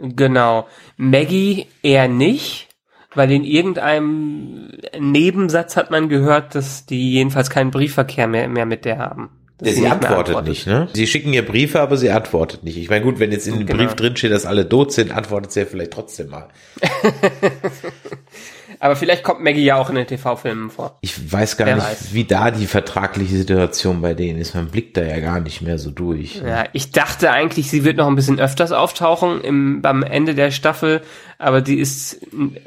Genau. Maggie eher nicht, weil in irgendeinem Nebensatz hat man gehört, dass die jedenfalls keinen Briefverkehr mehr, mehr mit der haben. Ja, sie antwortet nicht, ne? Sie schicken ihr Briefe, aber sie antwortet nicht. Ich meine, gut, wenn jetzt in dem genau. Brief drin steht, dass alle tot sind, antwortet sie ja vielleicht trotzdem mal. Aber vielleicht kommt Maggie ja auch in den TV-Filmen vor. Ich weiß gar Wer nicht, weiß. wie da die vertragliche Situation bei denen ist. Man blickt da ja gar nicht mehr so durch. Ne? Ja, ich dachte eigentlich, sie wird noch ein bisschen öfters auftauchen im, beim Ende der Staffel, aber die ist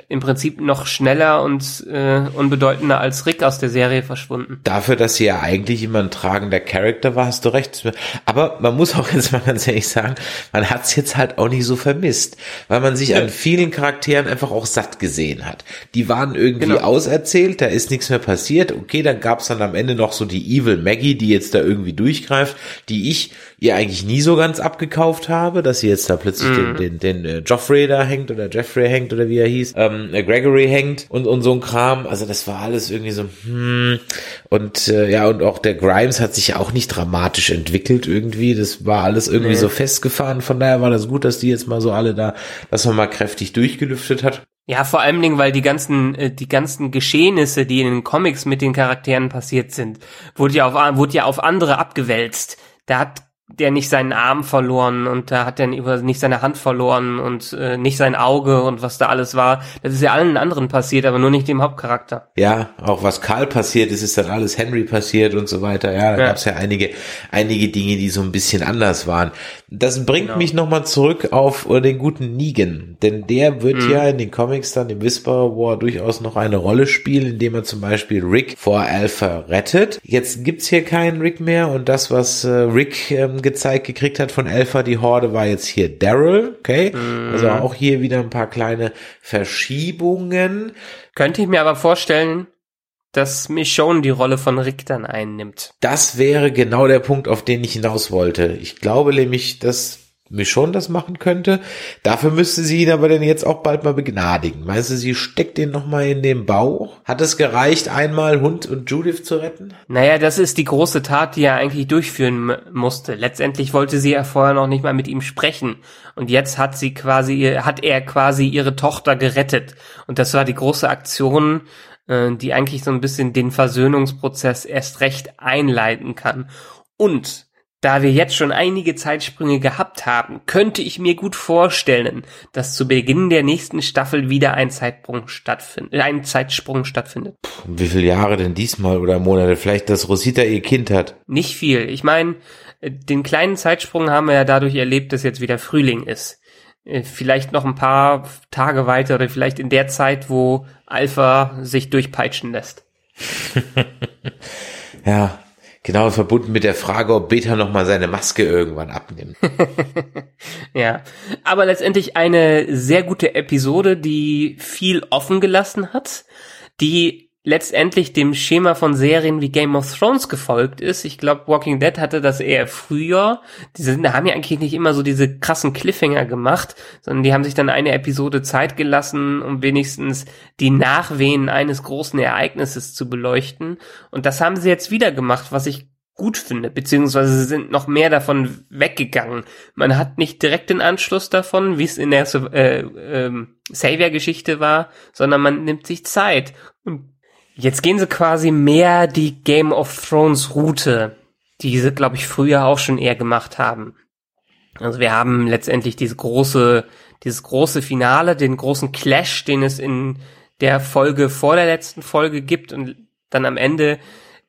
im Prinzip noch schneller und äh, unbedeutender als Rick aus der Serie verschwunden. Dafür, dass sie ja eigentlich immer ein tragender Charakter war, hast du recht. Aber man muss auch jetzt mal ganz ehrlich sagen, man hat es jetzt halt auch nicht so vermisst, weil man sich ja. an vielen Charakteren einfach auch satt gesehen hat. Die waren irgendwie genau. auserzählt, da ist nichts mehr passiert. Okay, dann gab's dann am Ende noch so die Evil Maggie, die jetzt da irgendwie durchgreift, die ich ihr eigentlich nie so ganz abgekauft habe, dass sie jetzt da plötzlich mhm. den, den, den äh, Joffrey da hängt oder Jeffrey hängt oder wie er hieß, ähm, äh, Gregory hängt und, und so ein Kram. Also das war alles irgendwie so, hm. Und äh, ja, und auch der Grimes hat sich ja auch nicht dramatisch entwickelt irgendwie. Das war alles irgendwie nee. so festgefahren. Von daher war das gut, dass die jetzt mal so alle da, dass man mal kräftig durchgelüftet hat. Ja, vor allem Dingen, weil die ganzen, äh, die ganzen Geschehnisse, die in den Comics mit den Charakteren passiert sind, wurde ja auf, wurde ja auf andere abgewälzt. Da hat der nicht seinen Arm verloren und da hat er nicht seine Hand verloren und äh, nicht sein Auge und was da alles war. Das ist ja allen anderen passiert, aber nur nicht dem Hauptcharakter. Ja, auch was Karl passiert ist, ist dann alles Henry passiert und so weiter. Ja, da ja. gab es ja einige, einige Dinge, die so ein bisschen anders waren. Das bringt genau. mich nochmal zurück auf den guten Negan, denn der wird mhm. ja in den Comics dann im Whisperer War durchaus noch eine Rolle spielen, indem er zum Beispiel Rick vor Alpha rettet. Jetzt gibt's hier keinen Rick mehr und das, was äh, Rick ähm, gezeigt gekriegt hat von Alpha, die Horde, war jetzt hier Daryl, okay? Mhm. Also auch hier wieder ein paar kleine Verschiebungen. Könnte ich mir aber vorstellen, dass Michonne die Rolle von Rick dann einnimmt. Das wäre genau der Punkt, auf den ich hinaus wollte. Ich glaube nämlich, dass Michonne das machen könnte. Dafür müsste sie ihn aber dann jetzt auch bald mal begnadigen. Meinst du, sie steckt den nochmal in den Bauch? Hat es gereicht, einmal Hund und Judith zu retten? Naja, das ist die große Tat, die er eigentlich durchführen musste. Letztendlich wollte sie ja vorher noch nicht mal mit ihm sprechen. Und jetzt hat sie quasi, hat er quasi ihre Tochter gerettet. Und das war die große Aktion, äh, die eigentlich so ein bisschen den Versöhnungsprozess erst recht einleiten kann. Und da wir jetzt schon einige Zeitsprünge gehabt haben, könnte ich mir gut vorstellen, dass zu Beginn der nächsten Staffel wieder ein Zeitsprung stattfindet, äh, ein Zeitsprung stattfindet. Wie viele Jahre denn diesmal oder Monate? Vielleicht, dass Rosita ihr Kind hat? Nicht viel. Ich meine, äh, den kleinen Zeitsprung haben wir ja dadurch erlebt, dass jetzt wieder Frühling ist. Äh, vielleicht noch ein paar Tage weiter oder vielleicht in der Zeit, wo Alpha sich durchpeitschen lässt. ja, genau verbunden mit der Frage, ob Beta noch mal seine Maske irgendwann abnimmt. ja, aber letztendlich eine sehr gute Episode, die viel offen gelassen hat, die letztendlich dem Schema von Serien wie Game of Thrones gefolgt ist. Ich glaube, Walking Dead hatte das eher früher. Die sind, haben ja eigentlich nicht immer so diese krassen Cliffhanger gemacht, sondern die haben sich dann eine Episode Zeit gelassen, um wenigstens die Nachwehen eines großen Ereignisses zu beleuchten. Und das haben sie jetzt wieder gemacht, was ich gut finde, beziehungsweise sie sind noch mehr davon weggegangen. Man hat nicht direkt den Anschluss davon, wie es in der äh, äh, Savior-Geschichte war, sondern man nimmt sich Zeit. Und Jetzt gehen sie quasi mehr die Game of Thrones Route. diese, glaube ich, früher auch schon eher gemacht haben. Also wir haben letztendlich diese große, dieses große Finale, den großen Clash, den es in der Folge vor der letzten Folge gibt und dann am Ende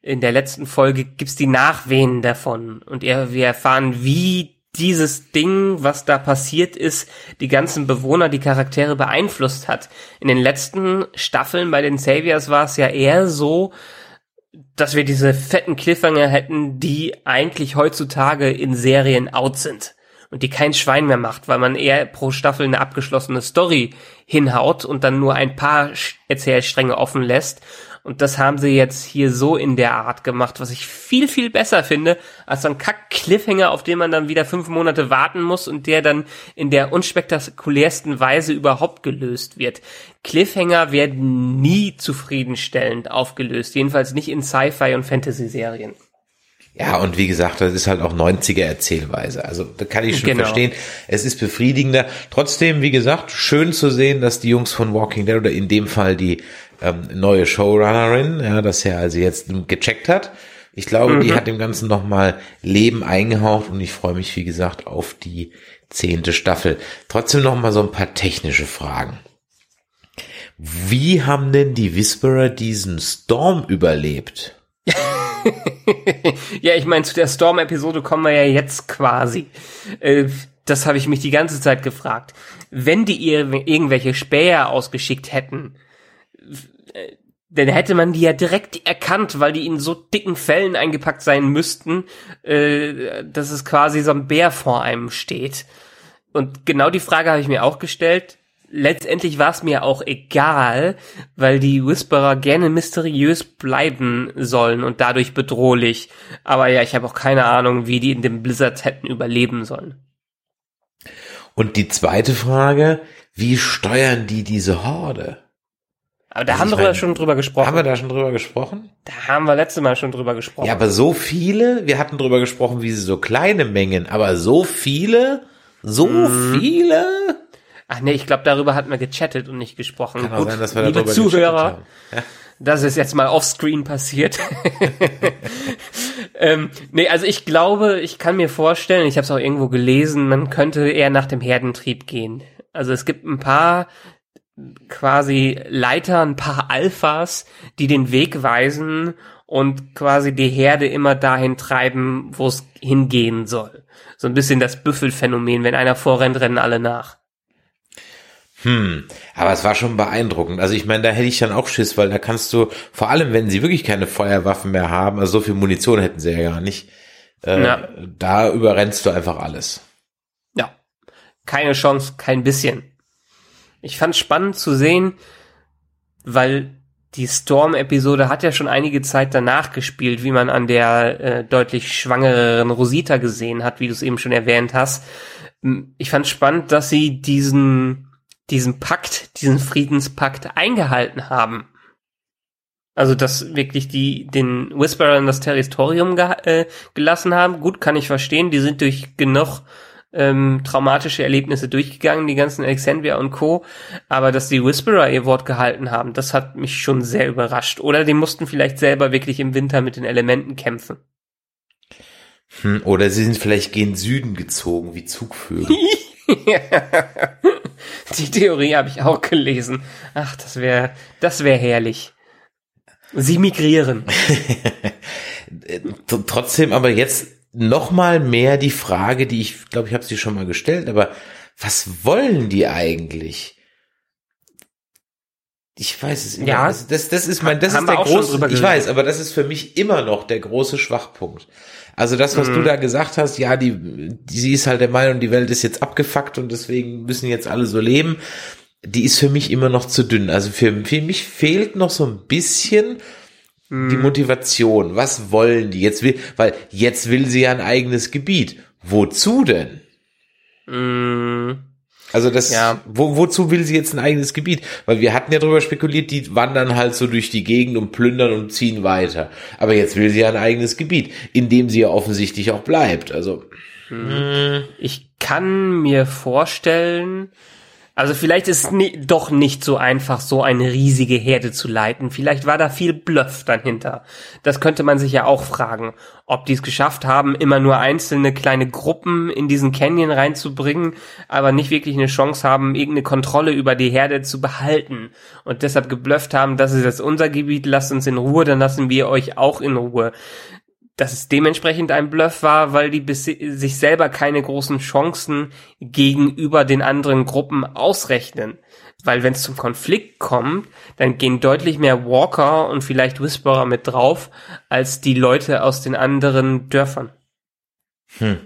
in der letzten Folge gibt's die Nachwehen davon und wir erfahren, wie dieses Ding, was da passiert ist, die ganzen Bewohner, die Charaktere beeinflusst hat. In den letzten Staffeln bei den Saviors war es ja eher so, dass wir diese fetten Cliffhanger hätten, die eigentlich heutzutage in Serien out sind und die kein Schwein mehr macht, weil man eher pro Staffel eine abgeschlossene Story hinhaut und dann nur ein paar Erzählstränge offen lässt und das haben sie jetzt hier so in der Art gemacht, was ich viel, viel besser finde, als so ein Kack-Cliffhanger, auf den man dann wieder fünf Monate warten muss und der dann in der unspektakulärsten Weise überhaupt gelöst wird. Cliffhanger werden nie zufriedenstellend aufgelöst, jedenfalls nicht in Sci-Fi und Fantasy-Serien. Ja, und wie gesagt, das ist halt auch 90er Erzählweise. Also da kann ich schon genau. verstehen. Es ist befriedigender. Trotzdem, wie gesagt, schön zu sehen, dass die Jungs von Walking Dead oder in dem Fall die ähm, neue Showrunnerin, ja, das er also jetzt gecheckt hat. Ich glaube, mhm. die hat dem Ganzen nochmal Leben eingehaucht und ich freue mich, wie gesagt, auf die zehnte Staffel. Trotzdem nochmal so ein paar technische Fragen. Wie haben denn die Whisperer diesen Storm überlebt? ja, ich meine, zu der Storm-Episode kommen wir ja jetzt quasi. Äh, das habe ich mich die ganze Zeit gefragt. Wenn die ihr irgendwelche Späher ausgeschickt hätten, dann hätte man die ja direkt erkannt, weil die in so dicken Fellen eingepackt sein müssten, äh, dass es quasi so ein Bär vor einem steht. Und genau die Frage habe ich mir auch gestellt. Letztendlich war es mir auch egal, weil die Whisperer gerne mysteriös bleiben sollen und dadurch bedrohlich. Aber ja, ich habe auch keine Ahnung, wie die in dem Blizzard hätten überleben sollen. Und die zweite Frage, wie steuern die diese Horde? Aber da also haben wir meine, schon drüber gesprochen. Haben wir da schon drüber gesprochen? Da haben wir letzte Mal schon drüber gesprochen. Ja, aber so viele, wir hatten drüber gesprochen, wie sie so kleine Mengen, aber so viele, so mhm. viele. Ach nee, ich glaube, darüber hatten wir gechattet und nicht gesprochen. Kann Gut, sein, dass wir liebe Zuhörer, ja. das ist jetzt mal offscreen passiert. ähm, nee, also ich glaube, ich kann mir vorstellen, ich habe es auch irgendwo gelesen, man könnte eher nach dem Herdentrieb gehen. Also es gibt ein paar quasi Leiter, ein paar Alphas, die den Weg weisen und quasi die Herde immer dahin treiben, wo es hingehen soll. So ein bisschen das Büffelphänomen, wenn einer vorrennt, rennen alle nach. Hm, aber es war schon beeindruckend. Also ich meine, da hätte ich dann auch Schiss, weil da kannst du, vor allem wenn sie wirklich keine Feuerwaffen mehr haben, also so viel Munition hätten sie ja gar nicht, äh, ja. da überrennst du einfach alles. Ja, keine Chance, kein bisschen. Ich fand spannend zu sehen, weil die Storm-Episode hat ja schon einige Zeit danach gespielt, wie man an der äh, deutlich schwangereren Rosita gesehen hat, wie du es eben schon erwähnt hast. Ich fand spannend, dass sie diesen, diesen Pakt, diesen Friedenspakt eingehalten haben. Also, dass wirklich die den Whisperern das Territorium ge äh, gelassen haben. Gut, kann ich verstehen. Die sind durch genug ähm, traumatische Erlebnisse durchgegangen, die ganzen Alexandria und Co. Aber dass die Whisperer ihr Wort gehalten haben, das hat mich schon sehr überrascht. Oder die mussten vielleicht selber wirklich im Winter mit den Elementen kämpfen. Hm, oder sie sind vielleicht gen Süden gezogen, wie Zugvögel. Die Theorie habe ich auch gelesen. Ach, das wäre, das wäre herrlich. Sie migrieren. Trotzdem aber jetzt noch mal mehr die Frage, die ich glaube, ich habe sie schon mal gestellt, aber was wollen die eigentlich? Ich weiß es immer. Ja, das, das, das ist mein, das ist der große, ich weiß, aber das ist für mich immer noch der große Schwachpunkt. Also das, was mhm. du da gesagt hast, ja, die, die, sie ist halt der Meinung, die Welt ist jetzt abgefuckt und deswegen müssen jetzt alle so leben. Die ist für mich immer noch zu dünn. Also für, für mich fehlt noch so ein bisschen die mhm. Motivation, was wollen die? Jetzt will, weil jetzt will sie ja ein eigenes Gebiet. Wozu denn? Mm. Also das, ja. wo, wozu will sie jetzt ein eigenes Gebiet? Weil wir hatten ja drüber spekuliert, die wandern halt so durch die Gegend und plündern und ziehen weiter. Aber jetzt will sie ja ein eigenes Gebiet, in dem sie ja offensichtlich auch bleibt. Also. Mm. Ich kann mir vorstellen, Also vielleicht ist es ni doch nicht so einfach, so eine riesige Herde zu leiten. Vielleicht war da viel Bluff dahinter. Das könnte man sich ja auch fragen, ob die es geschafft haben, immer nur einzelne kleine Gruppen in diesen Canyon reinzubringen, aber nicht wirklich eine Chance haben, irgendeine Kontrolle über die Herde zu behalten. Und deshalb geblufft haben, das ist jetzt unser Gebiet, lasst uns in Ruhe, dann lassen wir euch auch in Ruhe dass es dementsprechend ein Bluff war, weil die sich selber keine großen Chancen gegenüber den anderen Gruppen ausrechnen. Weil wenn es zum Konflikt kommt, dann gehen deutlich mehr Walker und vielleicht Whisperer mit drauf, als die Leute aus den anderen Dörfern. Hm.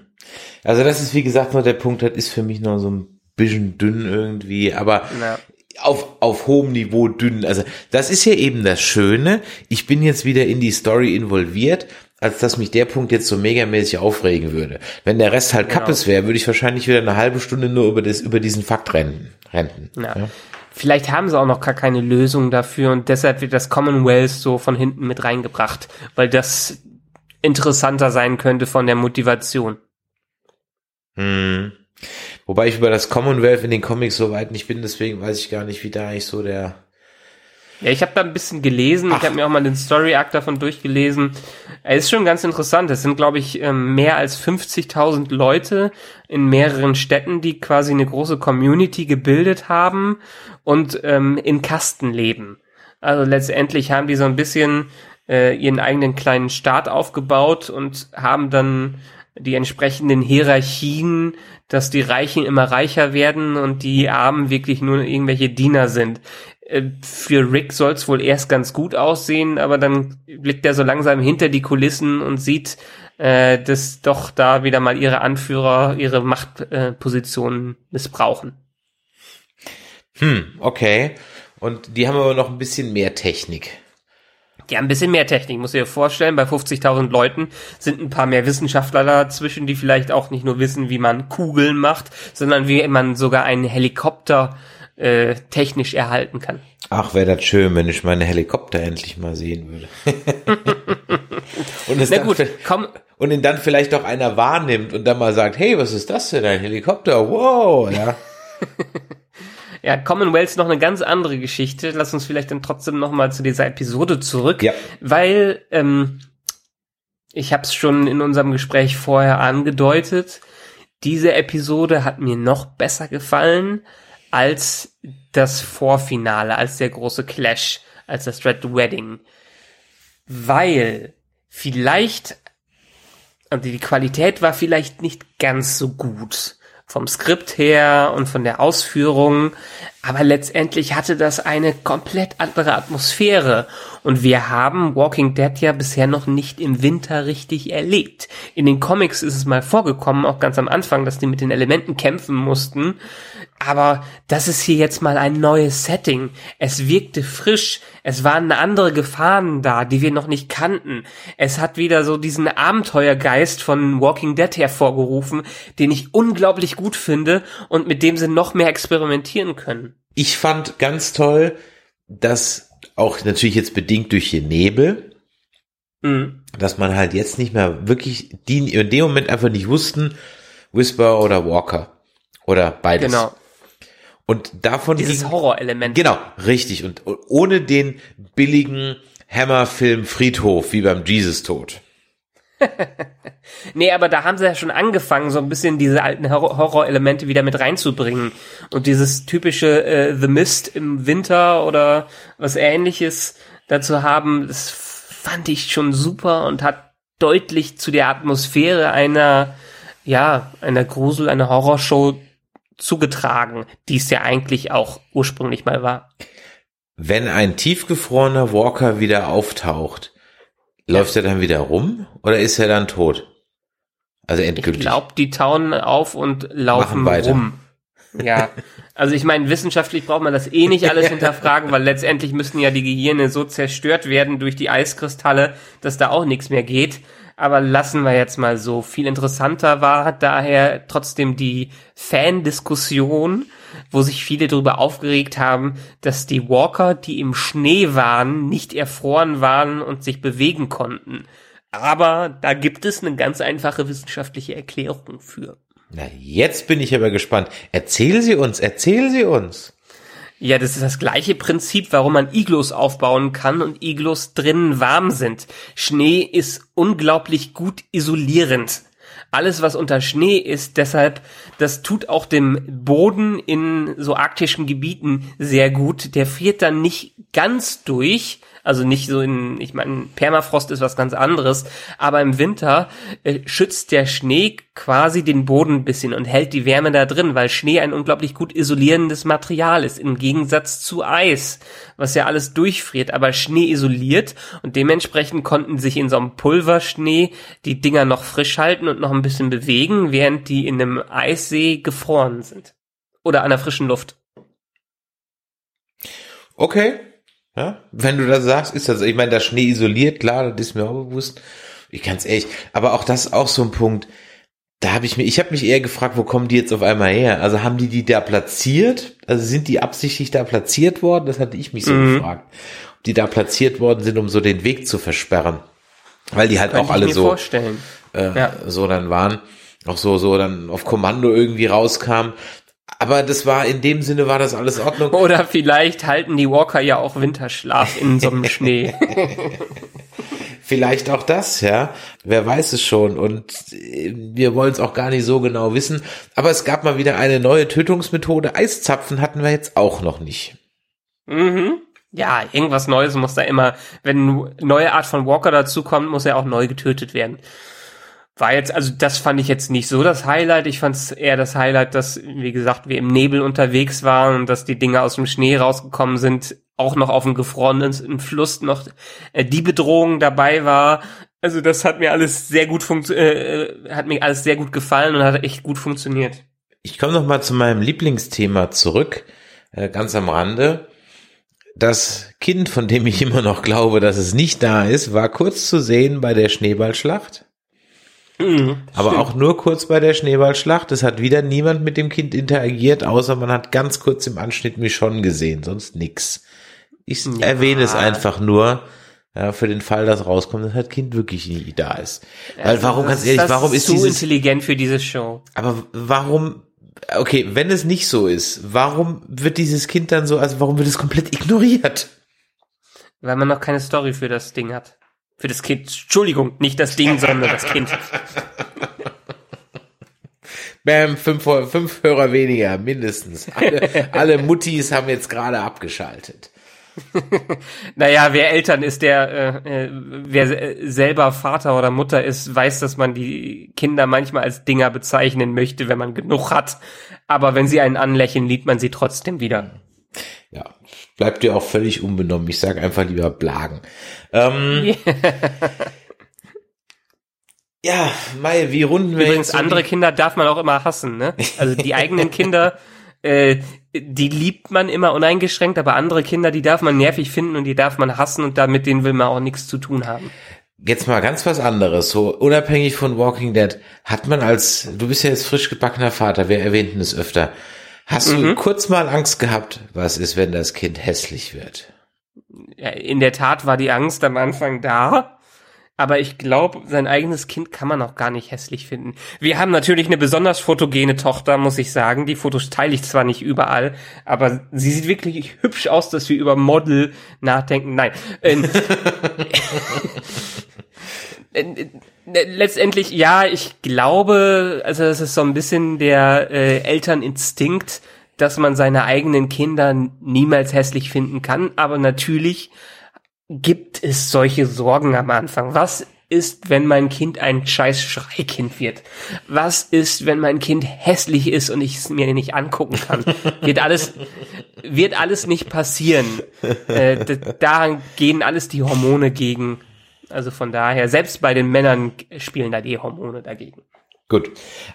Also das ist wie gesagt nur der Punkt, das ist für mich noch so ein bisschen dünn irgendwie, aber ja auf, auf hohem Niveau dünn. Also das ist ja eben das Schöne. Ich bin jetzt wieder in die Story involviert als dass mich der Punkt jetzt so megamäßig aufregen würde. Wenn der Rest halt genau. Kappes wäre, würde ich wahrscheinlich wieder eine halbe Stunde nur über, das, über diesen Fakt rennen. rennen. Ja. ja. Vielleicht haben sie auch noch gar keine Lösung dafür und deshalb wird das Commonwealth so von hinten mit reingebracht, weil das interessanter sein könnte von der Motivation. Hm. Wobei ich über das Commonwealth in den Comics so weit nicht bin, deswegen weiß ich gar nicht, wie da eigentlich so der ja, ich habe da ein bisschen gelesen. Ach. Ich habe mir auch mal den Story Arc davon durchgelesen. Er ist schon ganz interessant. Es sind, glaube ich, ähm, mehr als 50.000 Leute in mehreren Städten, die quasi eine große Community gebildet haben und ähm, in Kasten leben. Also letztendlich haben die so ein bisschen äh, ihren eigenen kleinen Staat aufgebaut und haben dann die entsprechenden Hierarchien, dass die Reichen immer reicher werden und die Armen wirklich nur irgendwelche Diener sind. Äh, für Rick soll es wohl erst ganz gut aussehen, aber dann blickt er so langsam hinter die Kulissen und sieht, äh, dass doch da wieder mal ihre Anführer ihre Machtpositionen äh, missbrauchen. Hm, okay. Und die haben aber noch ein bisschen mehr Technik. Ja, ein bisschen mehr Technik, muss ich dir vorstellen. Bei 50.000 Leuten sind ein paar mehr Wissenschaftler dazwischen, die vielleicht auch nicht nur wissen, wie man Kugeln macht, sondern wie man sogar einen Helikopter äh, technisch erhalten kann. Ach, wäre das schön, wenn ich meine Helikopter endlich mal sehen würde. und, es Na gut, komm. und ihn dann vielleicht auch einer wahrnimmt und dann mal sagt, hey, was ist das denn, ein Helikopter? Wow, ja. Ja, Commonwealth ist noch eine ganz andere Geschichte. Lass uns vielleicht dann trotzdem noch mal zu dieser Episode zurück, ja. weil ähm, ich habe es schon in unserem Gespräch vorher angedeutet. Diese Episode hat mir noch besser gefallen als das Vorfinale, als der große Clash, als das Red Wedding. Weil vielleicht, also die Qualität war vielleicht nicht ganz so gut vom Skript her und von der Ausführung, aber letztendlich hatte das eine komplett andere Atmosphäre und wir haben Walking Dead ja bisher noch nicht im Winter richtig erlebt. In den Comics ist es mal vorgekommen, auch ganz am Anfang, dass die mit den Elementen kämpfen mussten, aber das ist hier jetzt mal ein neues Setting. Es wirkte frisch. Es waren andere Gefahren da, die wir noch nicht kannten. Es hat wieder so diesen Abenteuergeist von Walking Dead hervorgerufen, den ich unglaublich gut finde und mit dem sie noch mehr experimentieren können. Ich fand ganz toll, dass auch natürlich jetzt bedingt durch den Nebel, mhm. dass man halt jetzt nicht mehr wirklich, die in dem Moment einfach nicht wussten, Whisper oder Walker. Oder beides. Genau. Und davon dieses Horrorelement. Genau, richtig. Und ohne den billigen Hammerfilm Friedhof wie beim Jesus Tod. nee, aber da haben sie ja schon angefangen, so ein bisschen diese alten Horrorelemente wieder mit reinzubringen. Und dieses typische äh, The Mist im Winter oder was ähnliches dazu haben, das fand ich schon super und hat deutlich zu der Atmosphäre einer, ja, einer Grusel, einer Horrorshow zugetragen, die es ja eigentlich auch ursprünglich mal war. Wenn ein tiefgefrorener Walker wieder auftaucht, ja. läuft er dann wieder rum oder ist er dann tot? Also endgültig. Ich glaube, die tauen auf und laufen rum. Ja, also ich meine, wissenschaftlich braucht man das eh nicht alles hinterfragen, weil letztendlich müssen ja die Gehirne so zerstört werden durch die Eiskristalle, dass da auch nichts mehr geht aber lassen wir jetzt mal so. Viel interessanter war daher trotzdem die Fan-Diskussion, wo sich viele darüber aufgeregt haben, dass die Walker, die im Schnee waren, nicht erfroren waren und sich bewegen konnten. Aber da gibt es eine ganz einfache wissenschaftliche Erklärung für. Na, jetzt bin ich aber gespannt. Erzähl sie uns, erzähl sie uns. Ja, das ist das gleiche Prinzip, warum man Iglos aufbauen kann und Iglos drinnen warm sind. Schnee ist unglaublich gut isolierend. Alles, was unter Schnee ist, deshalb, das tut auch dem Boden in so arktischen Gebieten sehr gut. Der friert dann nicht ganz durch, also nicht so in, ich meine, Permafrost ist was ganz anderes, aber im Winter äh, schützt der Schnee quasi den Boden ein bisschen und hält die Wärme da drin, weil Schnee ein unglaublich gut isolierendes Material ist, im Gegensatz zu Eis, was ja alles durchfriert, aber Schnee isoliert und dementsprechend konnten sich in so einem Pulverschnee die Dinger noch frisch halten und noch ein bisschen bewegen, während die in einem Eissee gefroren sind. Oder an der frischen Luft. Okay, ja, wenn du das sagst, ist das, ich meine, das Schnee isoliert, klar, das ist mir auch bewusst. Ich kann's echt, aber auch das ist auch so ein Punkt, da habe ich mir, ich habe mich eher gefragt, wo kommen die jetzt auf einmal her? Also haben die die da platziert? Also sind die absichtlich da platziert worden? Das hatte ich mich so mhm. gefragt. Ob die da platziert worden sind, um so den Weg zu versperren. Weil die halt Kann auch alle so, äh, ja. so dann waren, auch so, so dann auf Kommando irgendwie rauskamen. Aber das war in dem Sinne war das alles Ordnung. Oder vielleicht halten die Walker ja auch Winterschlaf in so einem Schnee. vielleicht auch das, ja. Wer weiß es schon. Und äh, wir wollen es auch gar nicht so genau wissen. Aber es gab mal wieder eine neue Tötungsmethode. Eiszapfen hatten wir jetzt auch noch nicht. Mhm. Ja, irgendwas Neues muss da immer, wenn eine neue Art von Walker dazukommt, muss er auch neu getötet werden war jetzt, also das fand ich jetzt nicht so das Highlight. Ich fand es eher das Highlight, dass, wie gesagt, wir im Nebel unterwegs waren und dass die Dinge aus dem Schnee rausgekommen sind, auch noch auf dem gefrorenen Fluss noch äh, die Bedrohung dabei war. Also das hat mir alles sehr gut funktio äh, hat mir alles sehr gut gefallen und hat echt gut funktioniert. Ich komme noch mal zu meinem Lieblingsthema zurück, äh, ganz am Rande. Das Kind, von dem ich immer noch glaube, dass es nicht da ist, war kurz zu sehen bei der Schneeballschlacht. Mhm, Aber stimmt. auch nur kurz bei der Schneeballschlacht. Es hat wieder niemand mit dem Kind interagiert, außer man hat ganz kurz im Anschnitt mich schon gesehen, sonst nix. Ich ja. erwähne es einfach nur, ja, für den Fall, dass rauskommt, dass das Kind wirklich nie da ist. Weil also warum, ganz ehrlich, warum ist zu dieses, intelligent für diese Show? Aber warum, okay, wenn es nicht so ist, warum wird dieses Kind dann so, also warum wird es komplett ignoriert? Weil man noch keine Story für das Ding hat. Für das Kind. Entschuldigung, nicht das Ding, sondern das Kind. Bam, fünf, fünf Hörer weniger, mindestens. Alle, alle Muttis haben jetzt gerade abgeschaltet. naja, wer Eltern ist, der, äh, äh wer selber Vater oder Mutter ist, weiß, dass man die Kinder manchmal als Dinger bezeichnen möchte, wenn man genug hat. Aber wenn sie einen anlächeln, liebt man sie trotzdem wieder. Bleibt dir auch völlig unbenommen. Ich sage einfach lieber Blagen. Ähm, ja, Mai, wie runden wir Übrigens, andere Kinder darf man auch immer hassen, ne? Also die eigenen Kinder, äh, die liebt man immer uneingeschränkt, aber andere Kinder, die darf man nervig finden und die darf man hassen und damit denen will man auch nichts zu tun haben. Jetzt mal ganz was anderes, so unabhängig von Walking Dead, hat man als, du bist ja jetzt frisch gebackener Vater, wir erwähnten es öfter, hast mhm. du kurz mal Angst gehabt, was ist, wenn das Kind hässlich wird? in der Tat war die Angst am Anfang da. Aber ich glaube, sein eigenes Kind kann man auch gar nicht hässlich finden. Wir haben natürlich eine besonders fotogene Tochter, muss ich sagen. Die Fotos teile ich zwar nicht überall, aber sie sieht wirklich hübsch aus, dass wir über Model nachdenken. Nein. Äh, letztendlich, ja, ich glaube, also es ist so ein bisschen der äh, Elterninstinkt, dass man seine eigenen Kinder niemals hässlich finden kann, aber natürlich gibt es solche Sorgen am Anfang. Was ist, wenn mein Kind ein scheiß Schreikind wird? Was ist, wenn mein Kind hässlich ist und ich es mir nicht angucken kann? wird alles, wird alles nicht passieren. Äh, da gehen alles die Hormone gegen. Also von daher, selbst bei den Männern spielen da die Hormone dagegen. Gut.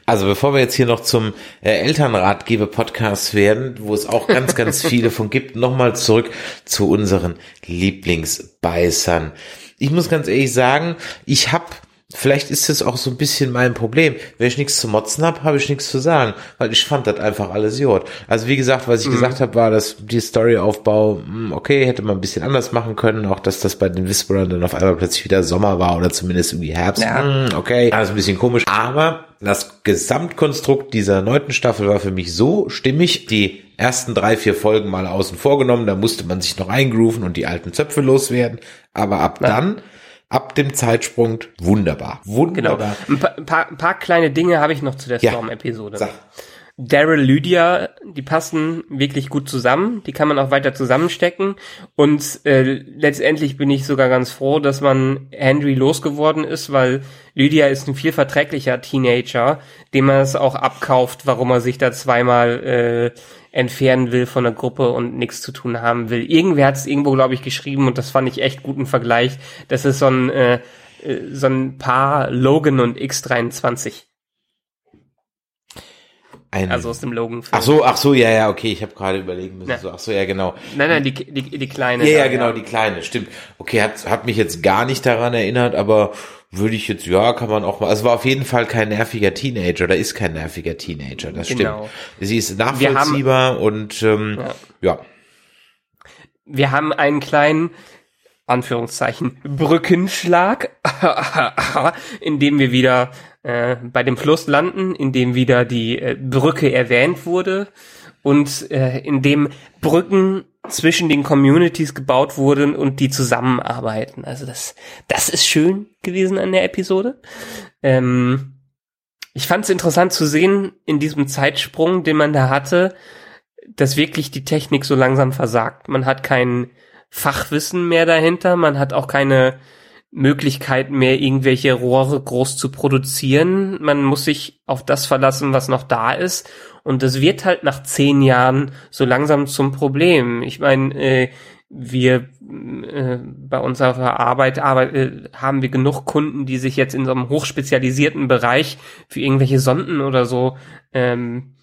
Also bevor wir jetzt hier noch zum äh, Elternratgeber-Podcast werden, wo es auch ganz, ganz viele von gibt, nochmal zurück zu unseren Lieblingsbeißern. Ich muss ganz ehrlich sagen, ich habe vielleicht ist das auch so ein bisschen mein Problem. Wenn ich nichts zu motzen habe, habe ich nichts zu sagen, weil ich fand das einfach alles Jod. Also wie gesagt, was ich mhm. gesagt habe, war, dass die Storyaufbau, hm, okay, hätte man ein bisschen anders machen können, auch dass das bei den Whisperern dann auf einmal plötzlich wieder Sommer war oder zumindest irgendwie Herbst. Ja. Hm, okay, alles ein bisschen komisch, aber das Gesamtkonstrukt dieser neunten Staffel war für mich so stimmig, die ersten drei, vier Folgen mal außen vorgenommen, da musste man sich noch eingrooven und die alten Zöpfe loswerden, aber ab ja. dann ab dem Zeitsprung wunderbar. Wunderbar. Genau. Ein, paar, ein paar, ein paar kleine Dinge habe ich noch zu der Storm-Episode. Ja, Daryl Lydia, die passen wirklich gut zusammen, die kann man auch weiter zusammenstecken und äh, letztendlich bin ich sogar ganz froh, dass man Henry losgeworden ist, weil Lydia ist ein viel verträglicher Teenager, dem man es auch abkauft, warum er sich da zweimal äh, entfernen will von der Gruppe und nichts zu tun haben will. Irgendwer hat es irgendwo, glaube ich, geschrieben und das fand ich echt guten Vergleich. Das ist so ein äh, äh so ein Paar Logan und X23. Ein, also aus dem Logan. -Film. Ach so, ach so, ja, ja, okay, ich habe gerade überlegen müssen. Ja. So, ach so, ja, genau. Nein, nein, die, die, die kleine. Ja, ja, genau, ja. die kleine, stimmt. Okay, hat, hat mich jetzt gar nicht daran erinnert, aber würde ich jetzt, ja, kann man auch mal. Also war auf jeden Fall kein nerviger Teenager, da ist kein nerviger Teenager, das genau. stimmt. Sie ist nachvollziehbar haben, und ähm, ja. ja. Wir haben einen kleinen Anführungszeichen Brückenschlag, in dem wir wieder äh, bei dem Fluss landen, in dem wieder die äh, Brücke erwähnt wurde und äh, in dem Brücken zwischen den Communities gebaut wurden und die zusammenarbeiten. Also das, das ist schön gewesen an der Episode. Ähm, ich fand es interessant zu sehen in diesem Zeitsprung, den man da hatte, dass wirklich die Technik so langsam versagt. Man hat kein Fachwissen mehr dahinter, man hat auch keine Möglichkeit mehr, irgendwelche Rohre groß zu produzieren. Man muss sich auf das verlassen, was noch da ist. Und das wird halt nach zehn Jahren so langsam zum Problem. Ich meine, äh, wir äh, bei unserer Arbeit, Arbeit äh, haben wir genug Kunden, die sich jetzt in so einem hochspezialisierten Bereich für irgendwelche Sonden oder so ähm,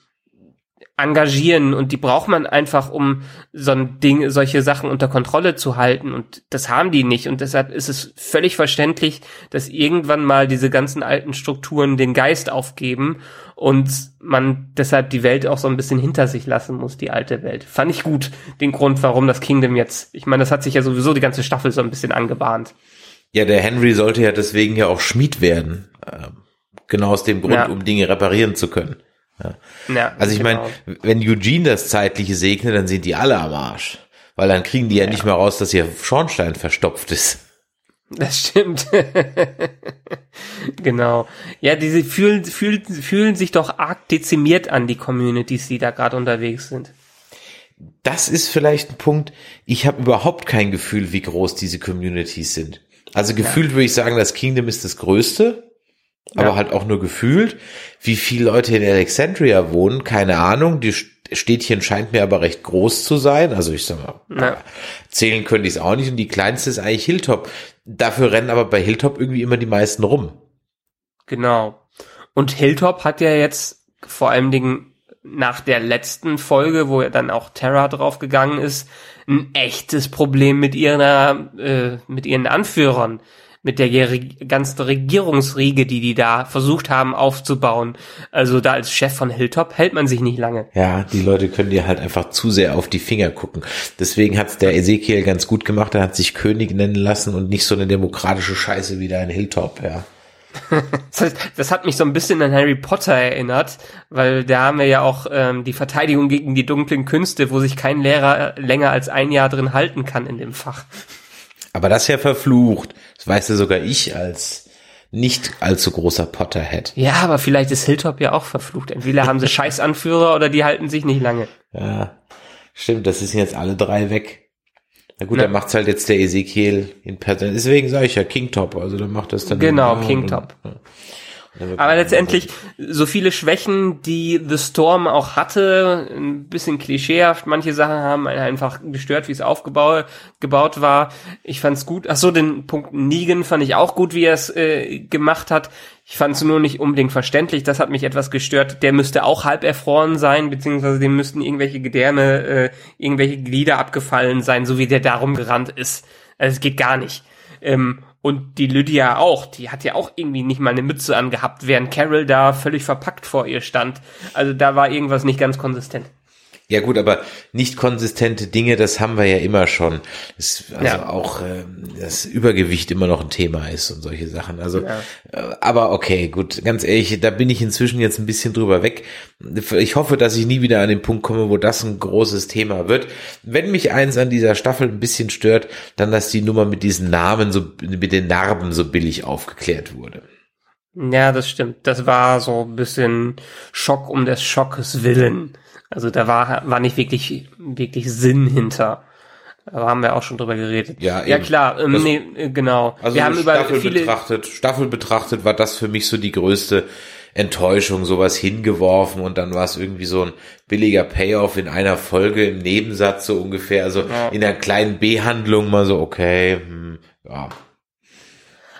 engagieren und die braucht man einfach, um so ein Ding, solche Sachen unter Kontrolle zu halten und das haben die nicht und deshalb ist es völlig verständlich, dass irgendwann mal diese ganzen alten Strukturen den Geist aufgeben und man deshalb die Welt auch so ein bisschen hinter sich lassen muss, die alte Welt. Fand ich gut, den Grund, warum das Kingdom jetzt, ich meine, das hat sich ja sowieso die ganze Staffel so ein bisschen angebahnt. Ja, der Henry sollte ja deswegen ja auch Schmied werden. Ähm, genau aus dem Grund, ja. um Dinge reparieren zu können. Ja. ja also ich genau. meine, wenn Eugene das Zeitliche segnet, dann sind die alle am Arsch. Weil dann kriegen die ja, ja nicht mehr raus, dass ihr Schornstein verstopft ist. Das stimmt. genau. Ja, diese fühlen, fühlen, fühlen sich doch arg dezimiert an, die Communities, die da gerade unterwegs sind. Das ist vielleicht ein Punkt. Ich habe überhaupt kein Gefühl, wie groß diese Communities sind. Also gefühlt ja. würde ich sagen, das Kingdom ist das größte aber ja. halt auch nur gefühlt. Wie viele Leute in Alexandria wohnen, keine Ahnung. Die Städtchen scheint mir aber recht groß zu sein. Also ich sag mal, ja. zählen könnte ich es auch nicht. Und die kleinste ist eigentlich Hilltop. Dafür rennen aber bei Hilltop irgendwie immer die meisten rum. Genau. Und Hilltop hat ja jetzt vor allen Dingen nach der letzten Folge, wo ja dann auch Terra draufgegangen ist, ein echtes Problem mit ihrer, äh, mit ihren Anführern mit der ganzen Regierungsriege, die die da versucht haben aufzubauen. Also da als Chef von Hilltop hält man sich nicht lange. Ja, die Leute können dir halt einfach zu sehr auf die Finger gucken. Deswegen hat's der Ezekiel ganz gut gemacht. Er hat sich König nennen lassen und nicht so eine demokratische Scheiße wie da in Hilltop, ja. das, heißt, das hat mich so ein bisschen an Harry Potter erinnert, weil da haben wir ja auch ähm, die Verteidigung gegen die dunklen Künste, wo sich kein Lehrer länger als ein Jahr drin halten kann in dem Fach. Aber das ist ja verflucht. Das weiß ja sogar ich als nicht allzu großer Potterhead. Ja, aber vielleicht ist Hilltop ja auch verflucht. Entweder haben sie Scheißanführer oder die halten sich nicht lange. Ja, stimmt. Das sind jetzt alle drei weg. Na gut, ja. dann macht's halt jetzt der Ezekiel in Person. Deswegen sage ich ja Kingtop. Also dann macht das dann. Genau, Kingtop. Ja. Aber letztendlich so viele Schwächen, die The Storm auch hatte, ein bisschen klischeehaft. Manche Sachen haben einen einfach gestört, wie es aufgebaut gebaut war. Ich fand's gut. Ach so, den Punkt Negan fand ich auch gut, wie er es äh, gemacht hat. Ich fand es nur nicht unbedingt verständlich. Das hat mich etwas gestört. Der müsste auch halb erfroren sein, beziehungsweise dem müssten irgendwelche Gedärme, äh, irgendwelche Glieder abgefallen sein, so wie der darum gerannt ist. Also es geht gar nicht. Ähm, und die Lydia auch, die hat ja auch irgendwie nicht mal eine Mütze angehabt, während Carol da völlig verpackt vor ihr stand. Also da war irgendwas nicht ganz konsistent. Ja gut, aber nicht konsistente Dinge, das haben wir ja immer schon. Das, also Ja. auch äh, das Übergewicht immer noch ein Thema ist und solche Sachen. Also, Ja. äh, aber okay, gut, ganz ehrlich, da bin ich inzwischen jetzt ein bisschen drüber weg. Ich hoffe, dass ich nie wieder an den Punkt komme, wo das ein großes Thema wird. Wenn mich eins an dieser Staffel ein bisschen stört, dann, dass die Nummer mit diesen Namen so, mit den Narben so billig aufgeklärt wurde. Ja, das stimmt. Das war so ein bisschen Schock um des Schockes willen. Also da war, war nicht wirklich, wirklich Sinn hinter. Da haben wir auch schon drüber geredet. Ja, ja klar, ähm, Das- nee, äh, genau. Also wir haben über Staffel viele, betrachtet, Staffel betrachtet war das für mich so die größte Enttäuschung, sowas hingeworfen und dann war es irgendwie so ein billiger Payoff in einer Folge im Nebensatz so ungefähr, also Ja. in einer kleinen B-Handlung mal so, okay, hm, ja.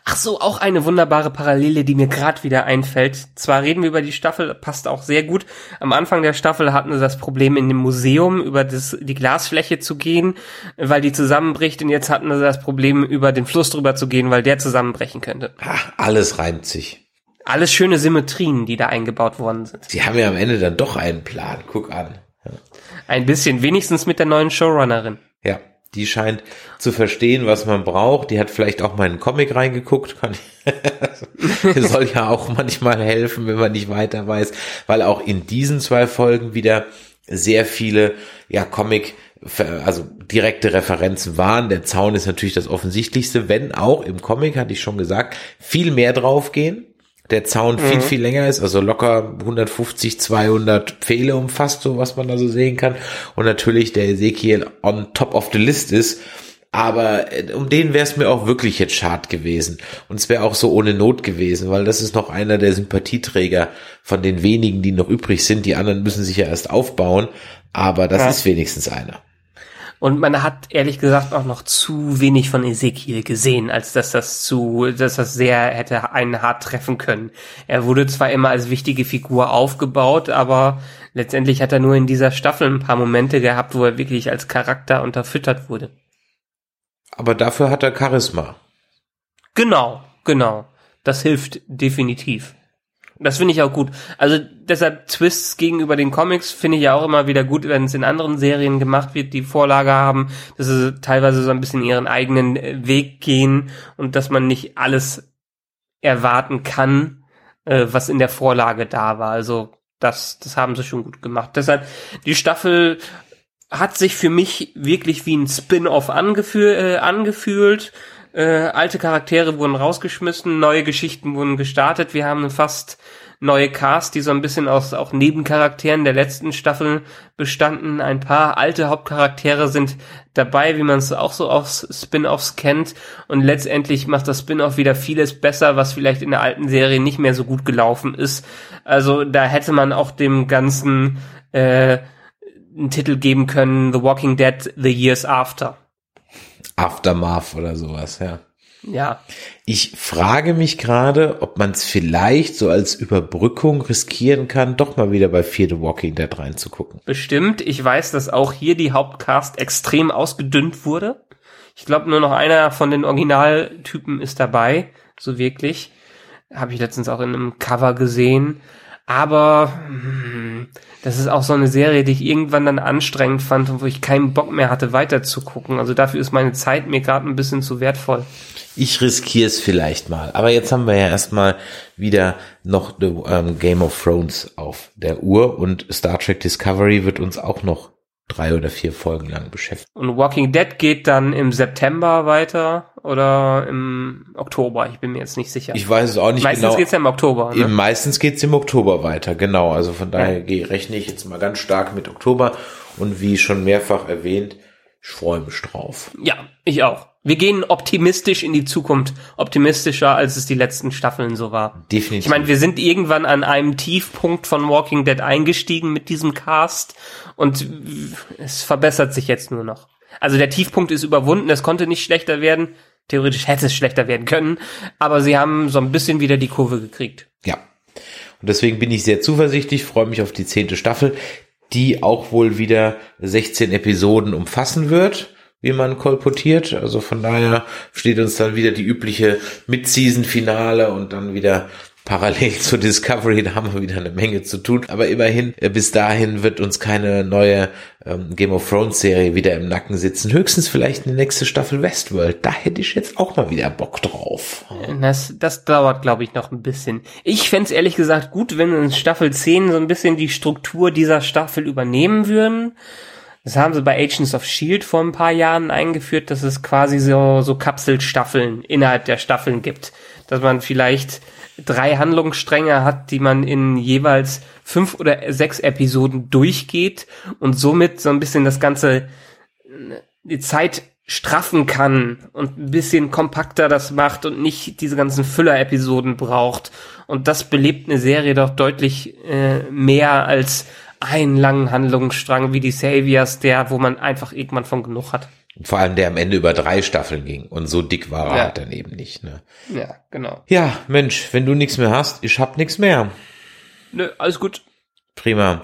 Ach so, auch eine wunderbare Parallele, die mir gerade wieder einfällt. Zwar reden wir über die Staffel, passt auch sehr gut. Am Anfang der Staffel hatten sie das Problem, in dem Museum über das, die Glasfläche zu gehen, weil die zusammenbricht. Und jetzt hatten sie das Problem, über den Fluss drüber zu gehen, weil der zusammenbrechen könnte. Ah, alles reimt sich. Alles schöne Symmetrien, die da eingebaut worden sind. Sie haben ja am Ende dann doch einen Plan, guck an. Ein bisschen, wenigstens mit der neuen Showrunnerin. Ja, die scheint zu verstehen, was man braucht. Die hat vielleicht auch mal in einen Comic reingeguckt. Kann ich, soll ja auch manchmal helfen, wenn man nicht weiter weiß, weil auch in diesen zwei Folgen wieder sehr viele ja Comic also direkte Referenzen waren. Der Zaun ist natürlich das offensichtlichste, wenn auch im Comic, hatte ich schon gesagt, viel mehr draufgehen. Der Zaun viel, viel länger ist, also locker 150, 200 Pfähle umfasst, so was man da so sehen kann. Und natürlich der Ezekiel on top of the list ist. Aber äh, um den wäre es mir auch wirklich jetzt schad gewesen. Und es wäre auch so ohne Not gewesen, weil das ist noch einer der Sympathieträger von den wenigen, die noch übrig sind. Die anderen müssen sich ja erst aufbauen. Aber das Ja. ist wenigstens einer. Und man hat ehrlich gesagt auch noch zu wenig von Ezekiel gesehen, als dass das zu, dass das sehr hätte einen hart treffen können. Er wurde zwar immer als wichtige Figur aufgebaut, aber letztendlich hat er nur in dieser Staffel ein paar Momente gehabt, wo er wirklich als Charakter unterfüttert wurde. Aber dafür hat er Charisma. Genau, genau. Das hilft definitiv. Das finde ich auch gut. Also deshalb Twists gegenüber den Comics finde ich ja auch immer wieder gut, wenn es in anderen Serien gemacht wird, die Vorlage haben, dass sie teilweise so ein bisschen ihren eigenen äh, Weg gehen und dass man nicht alles erwarten kann, äh, was in der Vorlage da war. Also das, das haben sie schon gut gemacht. Deshalb die Staffel hat sich für mich wirklich wie ein Spin-off angefü äh, angefühlt. Äh, alte Charaktere wurden rausgeschmissen, neue Geschichten wurden gestartet. Wir haben fast neue Cast, die so ein bisschen aus auch Nebencharakteren der letzten Staffel bestanden. Ein paar alte Hauptcharaktere sind dabei, wie man es auch so aus Spin-offs kennt. Und letztendlich macht das Spin-off wieder vieles besser, was vielleicht in der alten Serie nicht mehr so gut gelaufen ist. Also da hätte man auch dem Ganzen äh, einen Titel geben können, The Walking Dead, The Years After. Aftermath oder sowas, ja. Ja, Ich frage mich gerade, ob man es vielleicht so als Überbrückung riskieren kann, doch mal wieder bei Fear the Walking Dead reinzugucken. bestimmt. Ich weiß, dass auch hier die Hauptcast extrem ausgedünnt wurde. Ich glaube, nur noch einer von den Originaltypen ist dabei, so wirklich. Habe ich letztens auch in einem Cover gesehen. Aber hm, das ist auch so eine Serie, die ich irgendwann dann anstrengend fand und wo ich keinen Bock mehr hatte, weiter zu gucken. Also dafür ist meine Zeit mir gerade ein bisschen zu wertvoll. Ich riskiere es vielleicht mal. Aber jetzt haben wir ja erstmal wieder noch ähm, Game of Thrones auf der Uhr und Star Trek Discovery wird uns auch noch drei oder vier Folgen lang beschäftigen. Und Walking Dead geht dann im September weiter oder im Oktober. Ich bin mir jetzt nicht sicher. Ich weiß es auch nicht Meistens genau. geht's ja im Oktober. Ne? Meistens geht's im Oktober weiter, genau. Also von daher gehe- rechne ich jetzt mal ganz stark mit Oktober. Und wie schon mehrfach erwähnt, ich freue mich drauf. Ja, ich auch. Wir gehen optimistisch in die Zukunft. Optimistischer, als es die letzten Staffeln so war. Definitiv. Ich meine, wir sind irgendwann an einem Tiefpunkt von Walking Dead eingestiegen mit diesem Cast und es verbessert sich jetzt nur noch. Also der Tiefpunkt ist überwunden, es konnte nicht schlechter werden. Theoretisch hätte es schlechter werden können, aber sie haben so ein bisschen wieder die Kurve gekriegt. Ja. Und deswegen bin ich sehr zuversichtlich, freue mich auf die zehnte Staffel, die auch wohl wieder 16 Episoden umfassen wird. wie man kolportiert. Also von daher steht uns dann wieder die übliche Mid-Season-Finale und dann wieder parallel zur Discovery, da haben wir wieder eine Menge zu tun. Aber immerhin, äh, bis dahin wird uns keine neue ähm, Game of Thrones Serie wieder im Nacken sitzen. Höchstens vielleicht eine nächste Staffel Westworld. Da hätte ich jetzt auch mal wieder Bock drauf. Das, das dauert, glaube ich, noch ein bisschen. Ich fände ehrlich gesagt gut, wenn in Staffel 10 so ein bisschen die Struktur dieser Staffel übernehmen würden. Das haben sie bei Agents of Shield vor ein paar Jahren eingeführt, dass es quasi so, so Kapselstaffeln innerhalb der Staffeln gibt. Dass man vielleicht drei Handlungsstränge hat, die man in jeweils fünf oder sechs Episoden durchgeht und somit so ein bisschen das ganze äh, die Zeit straffen kann und ein bisschen kompakter das macht und nicht diese ganzen Füller-Episoden braucht. Und das belebt eine Serie doch deutlich äh, mehr als einen langen Handlungsstrang wie die Saviors, der, wo man einfach irgendwann von genug hat. Vor allem der am Ende über drei Staffeln ging. Und so dick war er Ja. halt dann eben nicht. Ne? Ja, genau. Ja, Mensch, wenn du nichts mehr hast, ich hab nichts mehr. Nö, alles gut. Prima.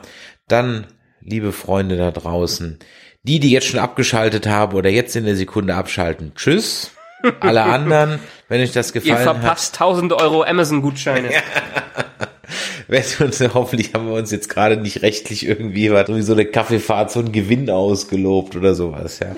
Dann, liebe Freunde da draußen, die, die jetzt schon abgeschaltet haben oder jetzt in der Sekunde abschalten, tschüss. Alle anderen, wenn euch das Ihr gefallen hat, verpasst 1000 Euro Amazon-Gutscheine. wir uns, hoffentlich haben wir uns jetzt gerade nicht rechtlich irgendwie was, so eine Kaffeefahrt, so einen Gewinn ausgelobt oder sowas, ja.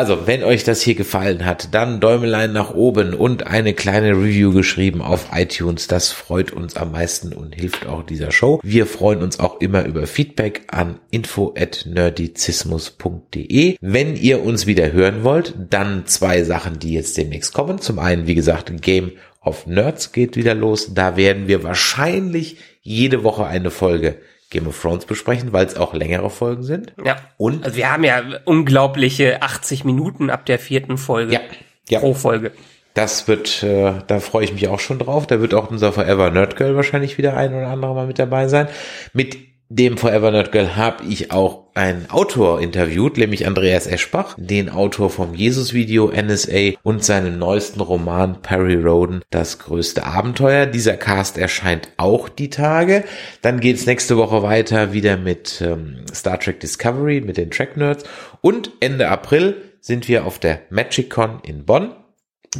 Also, wenn euch das hier gefallen hat, dann Däumelein nach oben und eine kleine Review geschrieben auf iTunes. Das freut uns am meisten und hilft auch dieser Show. Wir freuen uns auch immer über Feedback an info@nerdizismus.de. Wenn ihr uns wieder hören wollt, dann zwei Sachen, die jetzt demnächst kommen. Zum einen, wie gesagt, Game of Nerds geht wieder los. Da werden wir wahrscheinlich jede Woche eine Folge Game of Thrones besprechen, weil es auch längere Folgen sind. Ja. Und Also wir haben ja unglaubliche 80 Minuten ab der vierten Folge. Ja, ja. Pro Folge. Das wird, äh, da freue ich mich auch schon drauf. Da wird auch unser Forever Nerd Girl wahrscheinlich wieder ein oder andere Mal mit dabei sein. Mit dem Forever Nerd Girl habe ich auch einen Autor interviewt, nämlich Andreas Eschbach, den Autor vom Jesus-Video NSA und seinem neuesten Roman Perry Roden, das größte Abenteuer. Dieser Cast erscheint auch die Tage. Dann geht's nächste Woche weiter wieder mit ähm, Star Trek Discovery, mit den Track Nerds. Und Ende April sind wir auf der MagicCon in Bonn.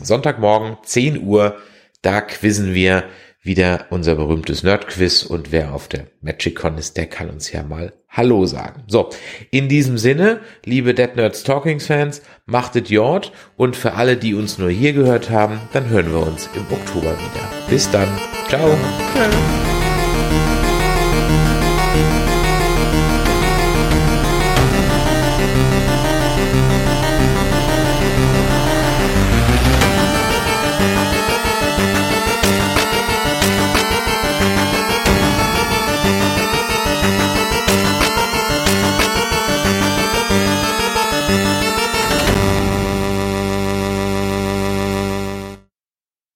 Sonntagmorgen, 10 Uhr, da quizzen wir wieder unser berühmtes Nerdquiz und wer auf der MagicCon ist, der kann uns ja mal Hallo sagen. So, in diesem Sinne, liebe Dead Nerds Talkings Fans, machtet Jord und für alle, die uns nur hier gehört haben, dann hören wir uns im Oktober wieder. Bis dann. Ciao. Ja.